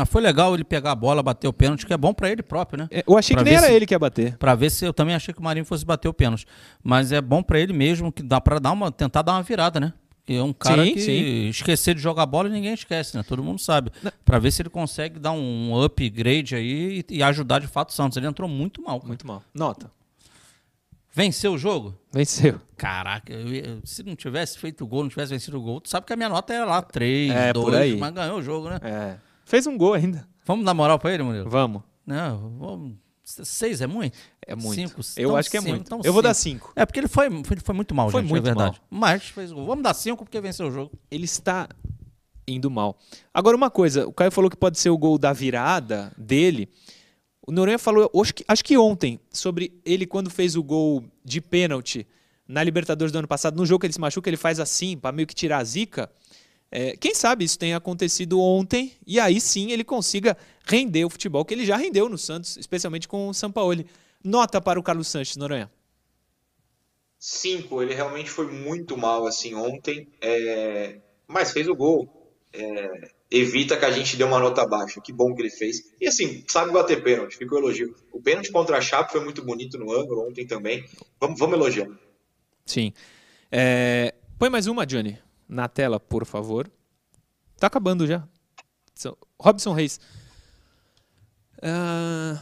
Mas foi legal ele pegar a bola, bater o pênalti, que é bom para ele próprio, né? É, eu achei pra que nem era se, ele que ia bater. Para ver se eu também achei que o Marinho fosse bater o pênalti, mas é bom para ele mesmo que dá para dar uma tentar dar uma virada, né? Que é um cara sim, que sim. esquecer de jogar bola ninguém esquece, né? Todo mundo sabe. Para ver se ele consegue dar um upgrade aí e, e, ajudar de fato o Santos. Ele entrou muito mal. Cara. Muito mal. Nota. Venceu o jogo? Venceu. Caraca, eu, se não tivesse feito o gol, não tivesse vencido o gol, tu sabe que a minha nota era lá 3, é, 2, mas ganhou o jogo, né? É. Fez um gol ainda. Vamos dar moral pra ele, Murilo? Vamos. Não, vamos. Seis é muito? É muito. Cinco. Eu acho que é cinco, muito. Eu vou dar cinco. É porque ele foi, foi, foi muito mal, foi gente, muito é verdade. Mal. Mas fez gol. Vamos dar cinco porque venceu o jogo. Ele está indo mal. Agora, uma coisa. O Caio falou que pode ser o gol da virada dele. O Noronha falou, acho que, acho que ontem, sobre ele quando fez o gol de pênalti na Libertadores do ano passado, no jogo que ele se machuca, ele faz assim, para meio que tirar a zica. É, quem sabe isso tenha acontecido ontem e aí sim ele consiga render o futebol que ele já rendeu no Santos, especialmente com o Sampaoli. Nota para o Carlos Sanches, Noronha. Cinco, ele realmente foi muito mal assim ontem, é... mas fez o gol. É... Evita que a gente dê uma nota baixa. Que bom que ele fez. E assim, sabe bater pênalti, fica o elogio. O pênalti contra a Chape foi muito bonito no ângulo ontem também. Vamos, vamos elogiar. Sim. É... Põe mais uma, Johnny na tela, por favor. Tá acabando já. Robson Reis. Uh,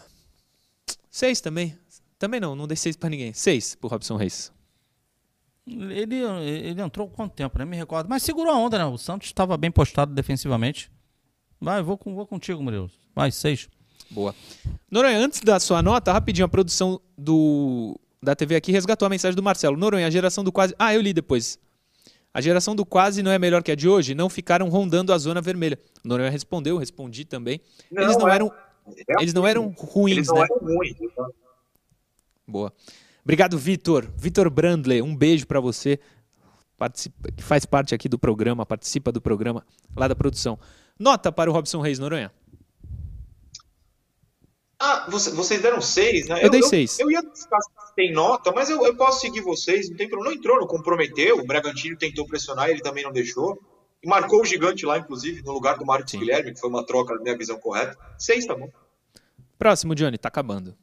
seis também. Também não, não dei seis para ninguém. Seis pro Robson Reis. Ele, ele entrou quanto tempo, né? Me recordo. Mas segurou a onda, né? O Santos estava bem postado defensivamente. Vai, vou, com, vou contigo, Murilo. Vai, seis. Boa. Noronha, antes da sua nota, rapidinho, a produção do, da TV aqui resgatou a mensagem do Marcelo. Noronha, a geração do quase. Ah, eu li depois. A geração do quase não é melhor que a de hoje? Não ficaram rondando a zona vermelha. O Noronha respondeu, respondi também. Não, eles não é, eram é eles não eram ruins, eles não né? Eram ruins, então. Boa. Obrigado, Vitor. Vitor Brandle, um beijo para você. Participa, que faz parte aqui do programa, participa do programa lá da produção. Nota para o Robson Reis Noronha. Ah, você, vocês deram seis, né? Eu, eu dei seis. Eu, eu ia tem nota, mas eu, eu posso seguir vocês, não tem problema. Não entrou, não comprometeu. O Bragantino tentou pressionar, ele também não deixou. E marcou o gigante lá, inclusive, no lugar do Marcos Sim. Guilherme, que foi uma troca, na minha visão correta. Seis, tá bom. Próximo, Johnny, tá acabando.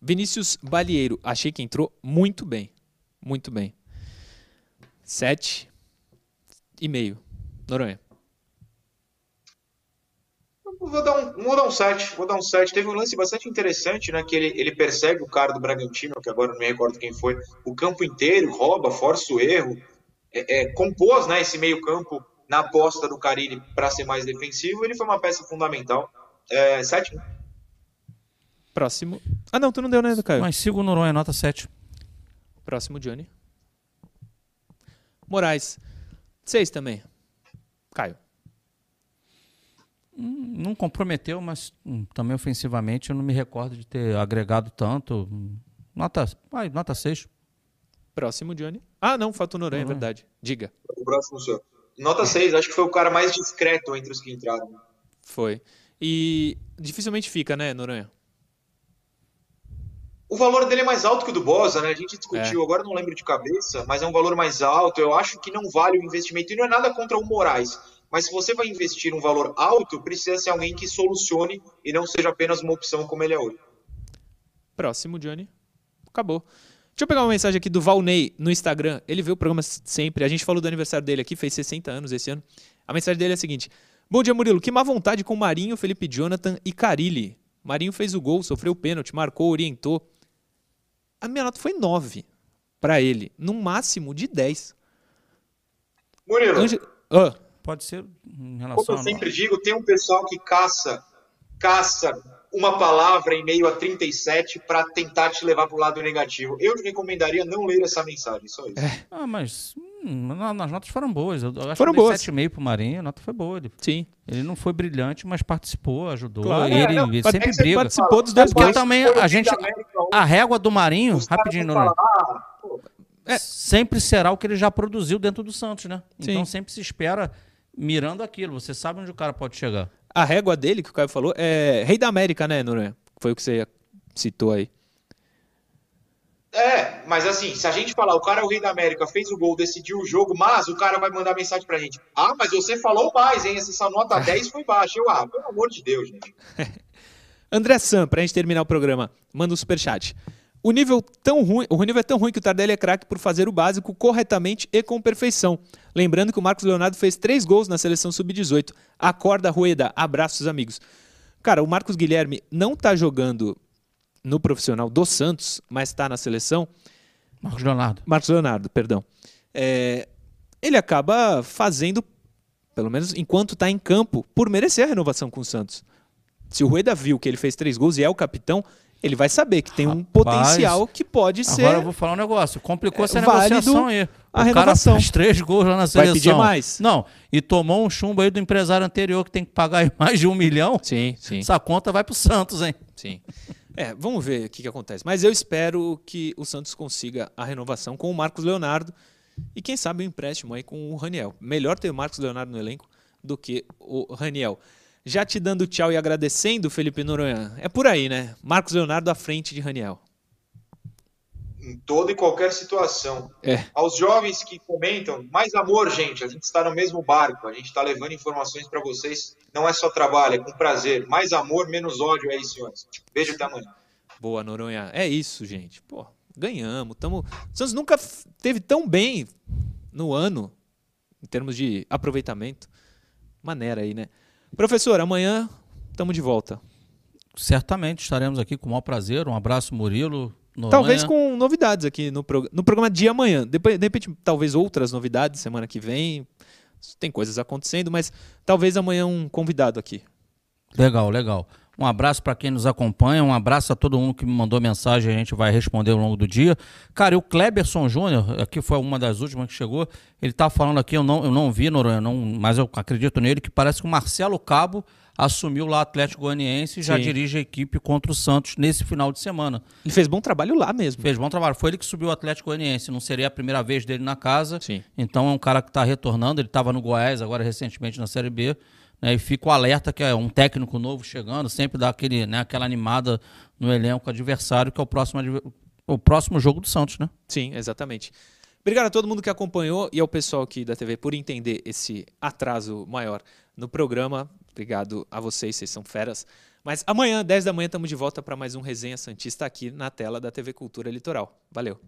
Vinícius Balieiro, achei que entrou muito bem. Muito bem. Sete e meio. Noronha. Vou dar um, vou dar um 7, vou dar um 7. Teve um lance bastante interessante, né? Que ele, ele persegue o cara do Bragantino, que agora não me recordo quem foi, o campo inteiro, rouba, força o erro, é, é, compôs né, esse meio-campo na aposta do Carilli para ser mais defensivo. Ele foi uma peça fundamental. É, 7. Próximo. Ah, não, tu não deu, né, Caio? Mas siga o Noronha, nota 7. Próximo, Johnny. Moraes. Seis também. Caio. Não comprometeu, mas hum, também ofensivamente eu não me recordo de ter agregado tanto. Nota, vai, nota 6. Próximo, Johnny. Ah, não, falta o Noronha, é verdade. Diga. O próximo senhor. Nota 6, acho que foi o cara mais discreto entre os que entraram. Foi. E dificilmente fica, né, Noronha? O valor dele é mais alto que o do Bosa, né? A gente discutiu, agora não lembro de cabeça, mas é um valor mais alto. Eu acho que não vale o investimento. E não é nada contra o Moraes. Mas se você vai investir um valor alto, precisa ser alguém que solucione e não seja apenas uma opção como ele é hoje. Próximo, Johnny. Acabou. Deixa eu pegar uma mensagem aqui do Valnei no Instagram. Ele vê o programa sempre. A gente falou do aniversário dele aqui, fez 60 anos esse ano. A mensagem dele é a seguinte: Bom dia, Murilo. Que má vontade com Marinho, Felipe Jonathan e Carilli. Marinho fez o gol, sofreu o pênalti, marcou, orientou. A minha nota foi 9 para ele, no máximo de 10. Murilo, Ange... Ah, Pode ser em relação como eu a sempre digo, tem um pessoal que caça, caça uma palavra em meio a 37 para tentar te levar para o lado negativo. Eu recomendaria não ler essa mensagem, só isso. Ah, mas hum, na- nas notas foram boas. Eu, acho Foram que boas. 7,5 pro Marinho, a nota foi boa. Ele, sim. ele não foi brilhante, mas participou, ajudou. Claro. ele É, não, ele sempre é briga. Participou dos dois gols. também o a gente. A régua do Marinho, rapidinho, falar, ah, pô, sempre será o que ele já produziu dentro do Santos, né? Sim. Então sempre se espera mirando aquilo. Você sabe onde o cara pode chegar. A régua dele, que o Caio falou, é Rei da América, né, Noronha? Foi o que você citou aí. É, mas assim, se a gente falar, o cara é o rei da América, fez o gol, decidiu o jogo, mas o cara vai mandar mensagem pra gente. Ah, mas você falou mais, hein? Essa nota 10 foi baixa. Eu, ah, pelo amor de Deus, gente. André Sam, pra gente terminar o programa, manda um superchat. O nível tão ruim, o nível é tão ruim que o Tardelli é craque por fazer o básico corretamente e com perfeição. Lembrando que o Marcos Leonardo fez três gols na seleção sub-18. Acorda, Rueda. Abraços, amigos. Cara, o Marcos Guilherme não tá jogando no profissional do Santos, mas tá na seleção. Marcos Leonardo. Marcos Leonardo, perdão. É, ele acaba fazendo, pelo menos enquanto está em campo, por merecer a renovação com o Santos. Se o Rueda viu que ele fez três gols e é o capitão, ele vai saber que tem um Rapaz, potencial que pode ser. Agora eu vou falar um negócio. Complicou essa negociação aí. a o renovação. cara fez três gols lá na Vai seleção. pedir mais? Não. E tomou um chumbo aí do empresário anterior que tem que pagar aí mais de um milhão. Sim, sim, Essa conta vai pro Santos, hein? sim. É, vamos ver o que, que acontece. Mas eu espero que o Santos consiga a renovação com o Marcos Leonardo e quem sabe o empréstimo aí com o Raniel. Melhor ter o Marcos Leonardo no elenco do que o Raniel. Já te dando tchau e agradecendo, Felipe Noronha. É por aí, né? Marcos Leonardo à frente de Raniel. Em toda e qualquer situação. É. Aos jovens que comentam, mais amor, gente. A gente está no mesmo barco. A gente está levando informações para vocês. Não é só trabalho, é com prazer. Mais amor, menos ódio. É isso, senhores. Beijo até amanhã. Boa, Noronha. É isso, gente. Pô, ganhamos. Tamo... O Santos nunca teve tão bem no ano, em termos de aproveitamento. Maneira aí, né? Professor, amanhã estamos de volta. Certamente estaremos aqui com o maior prazer. Um abraço, Murilo. Noronha. Talvez com novidades aqui no, prog- no programa de amanhã. Depois, de repente, talvez outras novidades semana que vem. Tem coisas acontecendo, mas talvez amanhã um convidado aqui. Legal, legal. Um abraço para quem nos acompanha, um abraço a todo mundo que me mandou mensagem, a gente vai responder ao longo do dia. Cara, e o Kleberson Júnior, aqui foi uma das últimas que chegou, ele tá falando aqui, eu não, eu não vi, Noronha, não, mas eu acredito nele, que parece que o Marcelo Cabo assumiu lá o Atlético Goianiense e já Sim. dirige a equipe contra o Santos nesse final de semana. Ele fez bom trabalho lá mesmo. Fez bom trabalho. Foi ele que subiu o Atlético Goianiense, não seria a primeira vez dele na casa. Sim. Então é um cara que está retornando. Ele estava no Goiás agora recentemente na Série B. Né, e fica o alerta que é um técnico novo chegando, sempre dá aquele, né, aquela animada no elenco adversário, que é o próximo, o próximo jogo do Santos, né? Sim, exatamente. Obrigado a todo mundo que acompanhou e ao pessoal aqui da TV por entender esse atraso maior no programa. Obrigado a vocês, vocês são feras. Mas amanhã, 10 da manhã, estamos de volta para mais um Resenha Santista aqui na tela da TV Cultura Litoral. Valeu!